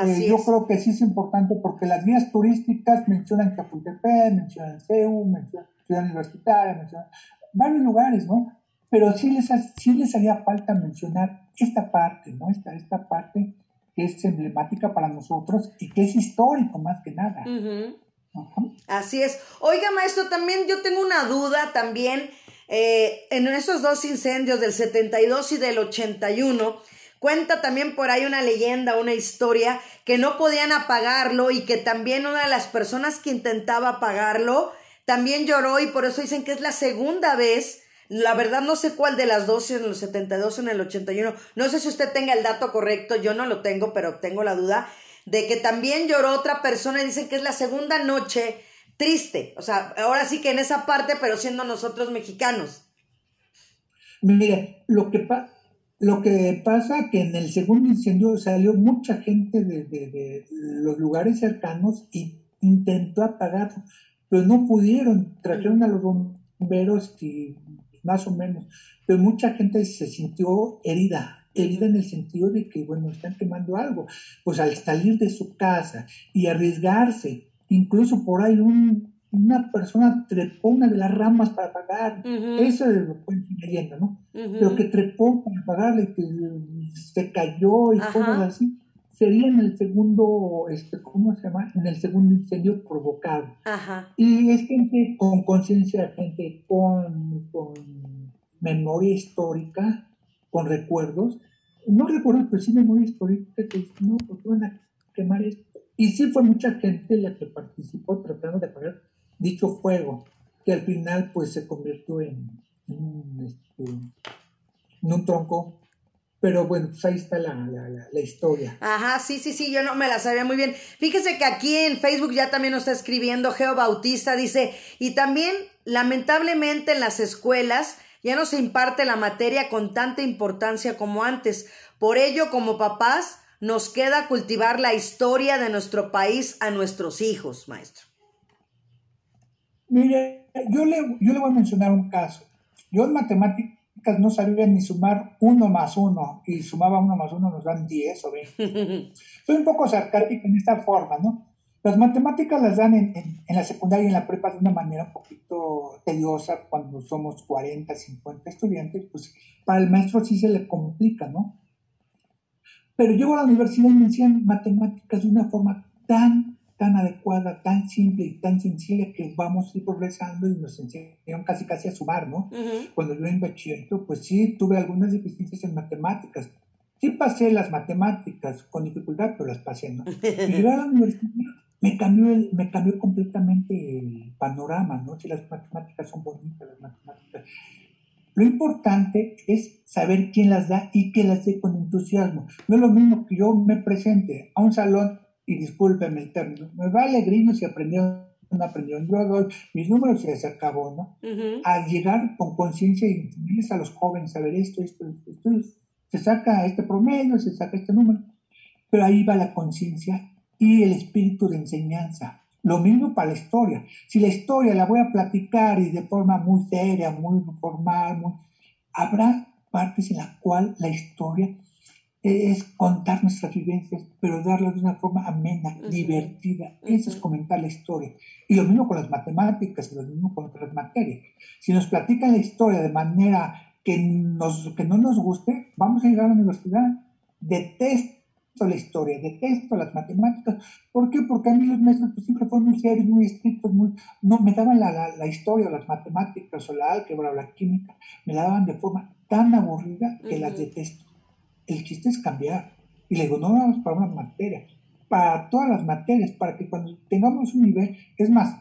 Eh, yo creo que sí es importante porque las guías turísticas mencionan Chapultepec, mencionan CEU, mencionan Ciudad Universitaria, mencionan varios lugares, ¿no? Pero sí les, sí les haría falta mencionar esta parte, ¿no? Esta, esta parte que es emblemática para nosotros y que es histórico más que nada. Así es. Oiga, maestro, también yo tengo una duda también. Eh, en esos dos incendios del 72 y del 81, Cuenta también por ahí una leyenda, una historia, que no podían apagarlo y que también una de las personas que intentaba apagarlo también lloró y por eso dicen que es la segunda vez. La verdad no sé cuál de las dos, en el 72 o en el 81. No sé si usted tenga el dato correcto, yo no lo tengo, pero tengo la duda de que también lloró otra persona y dicen que es la segunda noche triste. O sea, ahora sí que en esa parte, pero siendo nosotros mexicanos. Mire, lo que, pasa... Lo que pasa que en el segundo incendio salió mucha gente de, los lugares cercanos y intentó apagarlo, pero no pudieron. Trajeron a los bomberos y más o menos, pero mucha gente se sintió herida, herida en el sentido de que, bueno, están quemando algo. Pues al salir de su casa y arriesgarse, incluso por ahí un una persona trepó una de las ramas para pagar. Eso es lo que leyendo, ¿no? Pero que trepó para pagarle, que se cayó y cosas así, sería en el segundo, este, ¿cómo se llama? En el segundo incendio provocado. Y es gente con conciencia, gente con, con memoria histórica, con recuerdos. No recuerdo, pero sí memoria histórica, que no, porque van a quemar esto. Y sí fue mucha gente la que participó tratando de pagar dicho fuego, que al final pues se convirtió en, este, un tronco pero bueno, pues ahí está la, la, historia. Ajá, sí, sí, sí, yo no me la sabía muy bien. Fíjese que aquí en Facebook ya también nos está escribiendo Geo Bautista, dice, y también lamentablemente en las escuelas ya no se imparte la materia con tanta importancia como antes. Por ello, como papás, nos queda cultivar la historia de nuestro país a nuestros hijos, maestro. Mire, yo le, yo le voy a mencionar un caso. Yo en matemáticas no sabía ni sumar uno más uno, y sumaba uno más uno nos dan 10 o 20. Soy un poco sarcástico en esta forma, ¿no? Las matemáticas las dan en, en, la secundaria y en la prepa de una manera un poquito tediosa cuando somos 40, 50 estudiantes, pues para el maestro sí se le complica, ¿no? Pero yo a la universidad y me decían matemáticas de una forma tan tan adecuada, tan simple y tan sencilla que vamos a ir progresando y nos enseñaron casi casi a sumar, ¿no? Cuando yo en bachillerato, pues sí, tuve algunas deficiencias en matemáticas. Sí pasé las matemáticas con dificultad, pero las pasé, ¿no? Y llegar a la universidad me cambió, me cambió completamente el panorama, ¿no? Si las matemáticas son bonitas, las matemáticas. Lo importante es saber quién las da y que las dé con entusiasmo. No es lo mismo que yo me presente a un salón y discúlpeme el término, me vale grillo si aprendió no aprendió, yo doy mis números y se acabó, ¿no? Al llegar con conciencia y enseñarles a los jóvenes a ver esto, esto, esto, se saca este promedio, se saca este número, pero ahí va la conciencia y el espíritu de enseñanza. Lo mismo para la historia. Si la historia la voy a platicar y de forma muy seria, muy formal, muy... habrá partes en las cuales la historia es contar nuestras vivencias, pero darlo de una forma amena, divertida. Eso es comentar la historia. Y lo mismo con las matemáticas, y lo mismo con otras materias. Si nos platican la historia de manera que, nos, que no nos guste, vamos a llegar a la universidad. Detest, la historia, detesto las matemáticas. ¿Por qué? Porque a mí los maestros pues, siempre fueron muy serios, muy estrictos, muy, no, me daban la, la, la, historia, las matemáticas o la álgebra o la química, me la daban de forma tan aburrida que las detesto. El chiste es cambiar. Y le digo, no vamos para unas materias, para todas las materias, para que cuando tengamos un nivel, es más,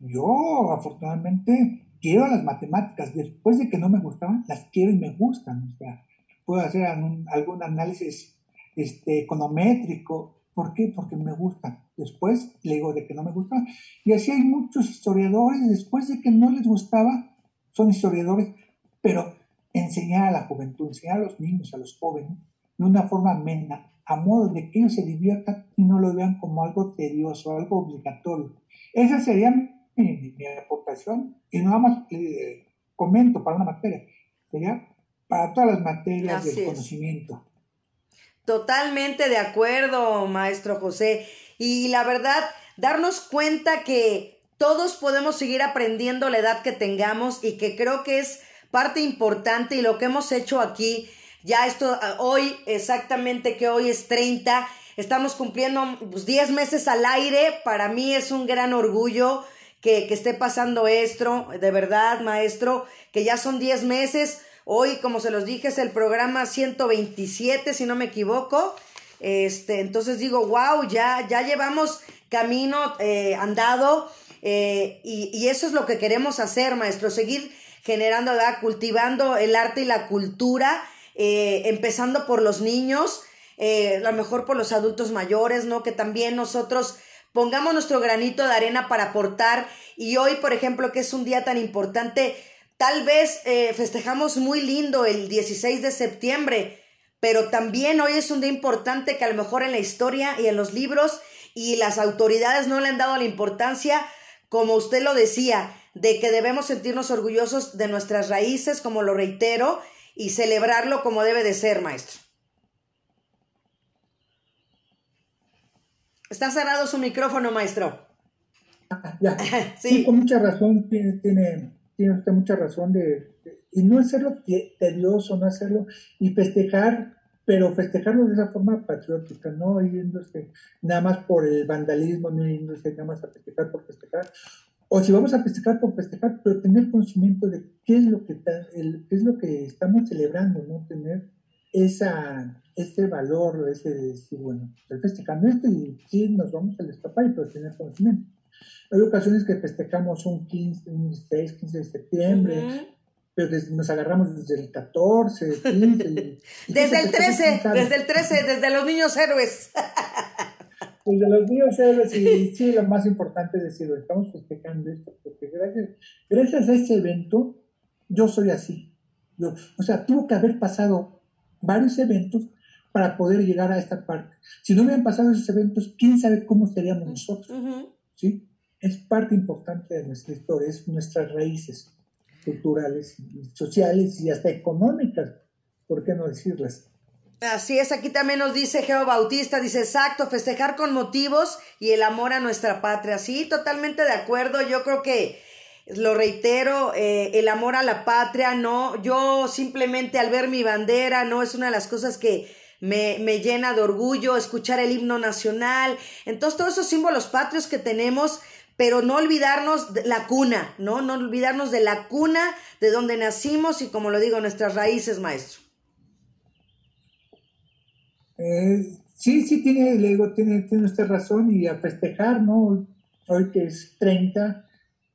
yo afortunadamente quiero las matemáticas, después de que no me gustaban, las quiero y me gustan, o sea, puedo hacer algún, algún análisis este, econométrico. ¿Por qué? Porque me gustan. Después le digo de que no me gustan. Y así hay muchos historiadores, después de que no les gustaba, son historiadores, pero enseñar a la juventud, enseñar a los niños, a los jóvenes, de una forma amena, a modo de que ellos se diviertan y no lo vean como algo tedioso, algo obligatorio. Esa sería mi, mi, aportación y nada más eh, comento para una materia, sería para todas las materias del conocimiento. Totalmente de acuerdo, maestro José. Y la verdad, darnos cuenta que todos podemos seguir aprendiendo la edad que tengamos y que creo que es parte importante y lo que hemos hecho aquí, ya esto hoy, exactamente que hoy es 30, estamos cumpliendo pues, 10 meses al aire, para mí es un gran orgullo que, que esté pasando esto, de verdad, maestro, que ya son 10 meses Hoy, como se los dije, es el programa 127, si no me equivoco. Este, entonces digo, wow, ya, ya llevamos camino eh, andado eh, y, eso es lo que queremos hacer, maestro, seguir generando, cultivando el arte y la cultura, eh, empezando por los niños, a lo mejor por los adultos mayores, ¿no? Que también nosotros pongamos nuestro granito de arena para aportar y hoy, por ejemplo, que es un día tan importante, Tal vez eh, festejamos muy lindo el 16 de septiembre, pero también hoy es un día importante que a lo mejor en la historia y en los libros y las autoridades no le han dado la importancia, como usted lo decía, de que debemos sentirnos orgullosos de nuestras raíces, como lo reitero, y celebrarlo como debe de ser, maestro. Está cerrado su micrófono, maestro. ya. sí. con mucha razón tiene, tiene tiene usted mucha razón de, y no hacerlo tedioso, no hacerlo y festejar, pero festejarlo de esa forma patriótica, no yéndose nada más por el vandalismo, no yéndose nada más a festejar por festejar, o si vamos a festejar por festejar, pero tener conocimiento de qué es lo que, el, qué es lo que estamos celebrando, no tener esa, ese valor, ese decir, bueno, estoy festejando esto y sí nos vamos al escapar, pero tener conocimiento. Hay ocasiones que festejamos un 15, un 16, 15 de septiembre, pero nos agarramos desde el 14, 15. desde el 13, desde el 13, desde los niños héroes. desde los niños héroes, y sí, lo más importante es decirlo, estamos festejando esto, porque gracias, gracias a este evento, yo soy así. Yo, o sea, tuvo que haber pasado varios eventos para poder llegar a esta parte. Si no hubieran pasado esos eventos, quién sabe cómo seríamos nosotros. ¿sí? Es parte importante de nuestra historia, es nuestras raíces culturales, sociales y hasta económicas, ¿por qué no decirlas? Así es, aquí también nos dice Geo Bautista, dice exacto, festejar con motivos y el amor a nuestra patria. Sí, totalmente de acuerdo, yo creo que lo reitero, eh, el amor a la patria, no, yo simplemente al ver mi bandera, no, es una de las cosas que me, me llena de orgullo, escuchar el himno nacional, entonces todos esos símbolos patrios que tenemos, pero no olvidarnos de la cuna, ¿no? No olvidarnos de la cuna de donde nacimos y como lo digo, nuestras raíces, maestro. Eh, sí, sí, tiene, le digo, tiene, tiene usted razón y a festejar, ¿no? Hoy que es 30.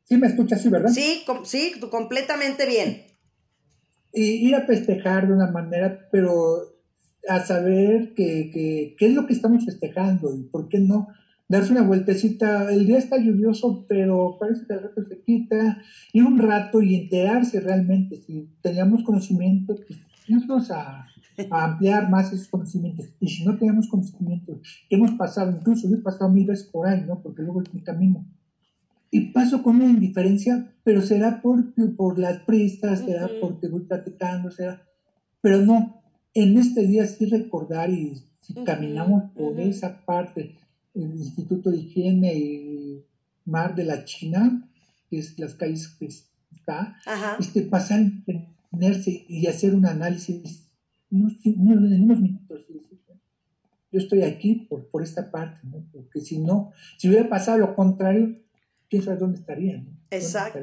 Sí, me escucha así, ¿verdad? Sí, sí, completamente bien. Y ir a festejar de una manera, pero a saber qué es lo que estamos festejando y por qué no darse una vueltecita. El día está lluvioso, pero parece que el rato se quita. Ir un rato y enterarse realmente. Si teníamos conocimiento, pues irnos a, ampliar más esos conocimientos. Y si no tenemos conocimientos, hemos pasado, incluso yo he pasado mil veces por ahí, ¿no? Porque luego es mi camino. Y paso con una indiferencia, pero será por, por las prisas, será porque voy platicando, será. Pero no, en este día sí recordar y si caminamos por esa parte el Instituto de Higiene y Mar de la China, que es las calles que está, este, pasar, tenerse y hacer un análisis en unos minutos. yo estoy aquí por, por esta parte, ¿no? Porque si no, si hubiera pasado lo contrario, quién sabe dónde estaríamos. Exacto.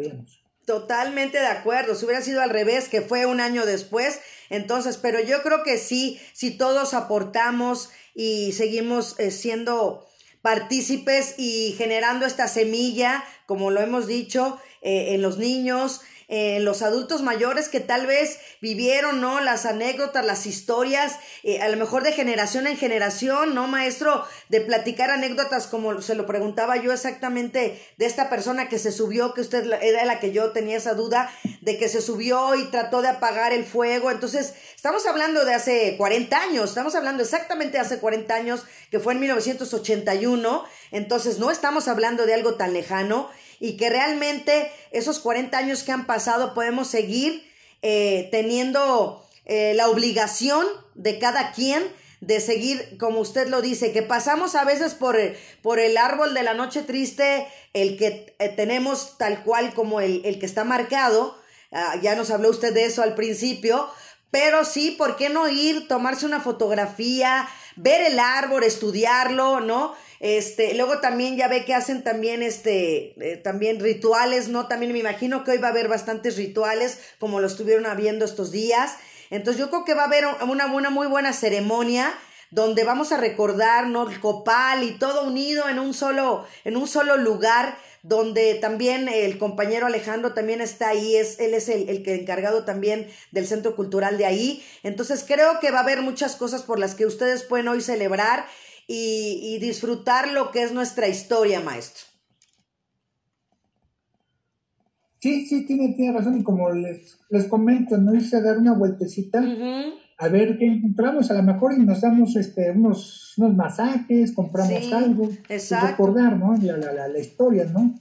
Totalmente de acuerdo. Si hubiera sido al revés, que fue un año después, entonces, pero yo creo que sí, si todos aportamos y seguimos eh, siendo partícipes y generando esta semilla, como lo hemos dicho, eh, en los niños, eh, los adultos mayores que tal vez vivieron, ¿no? Las anécdotas, las historias, eh, a lo mejor de generación en generación, ¿no, maestro? De platicar anécdotas como se lo preguntaba yo exactamente de esta persona que se subió, que usted era la que yo tenía esa duda, de que se subió y trató de apagar el fuego. Entonces, estamos hablando de hace 40 años, estamos hablando exactamente de hace 40 años, que fue en 1981. Entonces, no estamos hablando de algo tan lejano y que realmente esos 40 años que han pasado podemos seguir eh, teniendo eh, la obligación de cada quien de seguir, como usted lo dice, que pasamos a veces por por el árbol de la noche triste, el que eh, tenemos tal cual como el, el que está marcado, ah, ya nos habló usted de eso al principio, pero sí, ¿por qué no ir, tomarse una fotografía, ver el árbol, estudiarlo, ¿no? Este, luego también ya ve que hacen también este, eh, también rituales, ¿no? También me imagino que hoy va a haber bastantes rituales, como lo estuvieron habiendo estos días. Entonces yo creo que va a haber una, una muy buena ceremonia donde vamos a recordar, ¿no? El copal y todo unido en un solo, en un solo lugar donde también el compañero Alejandro también está ahí, es, él es el, el encargado también del centro cultural de ahí. Entonces creo que va a haber muchas cosas por las que ustedes pueden hoy celebrar y, disfrutar lo que es nuestra historia, maestro. Sí, sí, tiene, tiene razón. Y como les, les comento, no a dar una vueltecita a ver qué encontramos. A lo mejor y nos damos este, unos, unos masajes, compramos algo. Exacto. recordar, ¿no? La, la, la, historia, ¿no?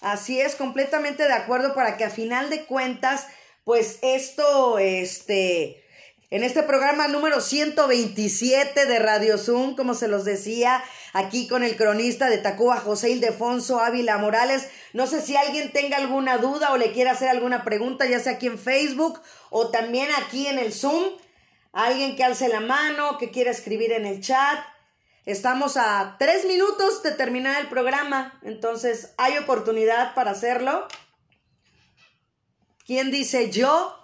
Así es, completamente de acuerdo para que a final de cuentas, pues esto, este, en este programa número 127 de Radio Zoom, como se los decía, aquí con el cronista de Tacuba, José Ildefonso Ávila Morales. No sé si alguien tenga alguna duda o le quiera hacer alguna pregunta, ya sea aquí en Facebook o también aquí en el Zoom. Alguien que alce la mano, que quiera escribir en el chat. Estamos a tres minutos de terminar el programa, entonces hay oportunidad para hacerlo. ¿Quién dice yo?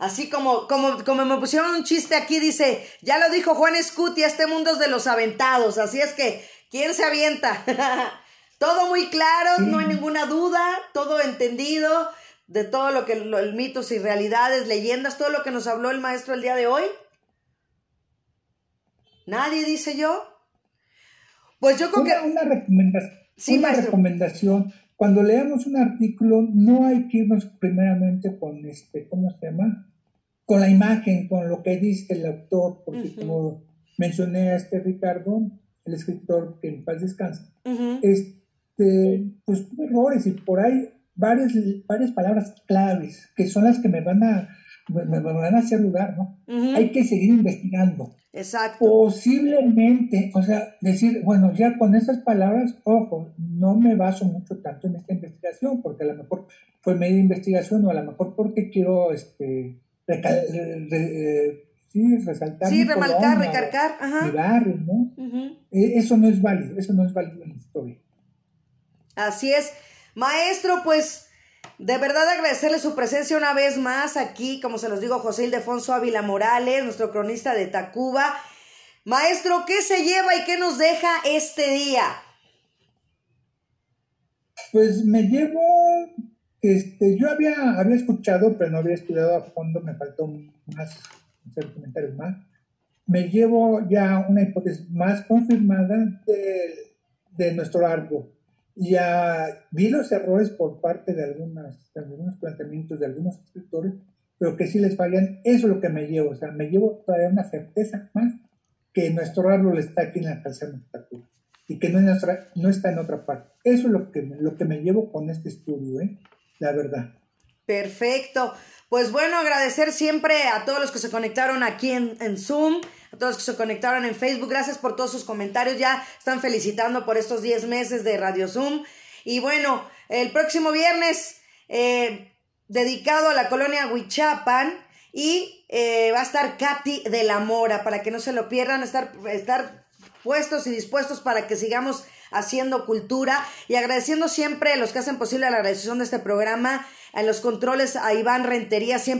Así como, como, como me pusieron un chiste aquí, dice, ya lo dijo Juan Escuti, este mundo es de los aventados. Así es que, ¿quién se avienta? todo muy claro, no hay ninguna duda, todo entendido de todo lo que, el mitos y realidades, leyendas, todo lo que nos habló el maestro el día de hoy. Nadie dice yo. Pues yo creo que... Una recomendación. Sí, una recomendación. Cuando leamos un artículo, no hay que irnos primeramente con este, ¿cómo se llama? Con la imagen, con lo que dice el autor, porque como mencioné a este Ricardo, el escritor que en paz descansa, este, pues tuve errores y por ahí varias, varias palabras claves que son las que me van a, me, van a hacer dudar, ¿no? Hay que seguir investigando. Exacto. Posiblemente, o sea, decir, bueno, ya con esas palabras, ojo, no me baso mucho tanto en esta investigación, porque a lo mejor fue media investigación o a lo mejor porque quiero, este, eh, sí, resaltar. Sí, remarcar, recargar. Ajá. ¿no? Eh, eso no es válido, eso no es válido en la historia. Así es. Maestro, pues de verdad agradecerle su presencia una vez más aquí, como se los digo, José Ildefonso Ávila Morales, nuestro cronista de Tacuba. Maestro, ¿qué se lleva y qué nos deja este día? Pues me llevo este, yo había, había escuchado, pero no había estudiado a fondo, me faltó más, hacer comentarios más. Me llevo ya una hipótesis más confirmada de, de nuestro árbol. Ya vi los errores por parte de, algunas, de algunos planteamientos de algunos escritores, pero que sí les fallan. Eso es lo que me llevo. O sea, me llevo todavía una certeza más que nuestro árbol está aquí en la tercera estatura y que no, nuestra, no está en otra parte. Eso es lo que, lo que me llevo con este estudio. ¿eh? La verdad. Perfecto. Pues bueno, agradecer siempre a todos los que se conectaron aquí en, Zoom, a todos los que se conectaron en Facebook. Gracias por todos sus comentarios. Ya están felicitando por estos 10 meses de Radio Zoom. Y bueno, el próximo viernes, eh, dedicado a la colonia Huichapan. y eh, va a estar Katy de la Mora para que no se lo pierdan, estar, estar puestos y dispuestos para que sigamos haciendo cultura y agradeciendo siempre a los que hacen posible la realización de este programa, en los controles a Iván Rentería, siempre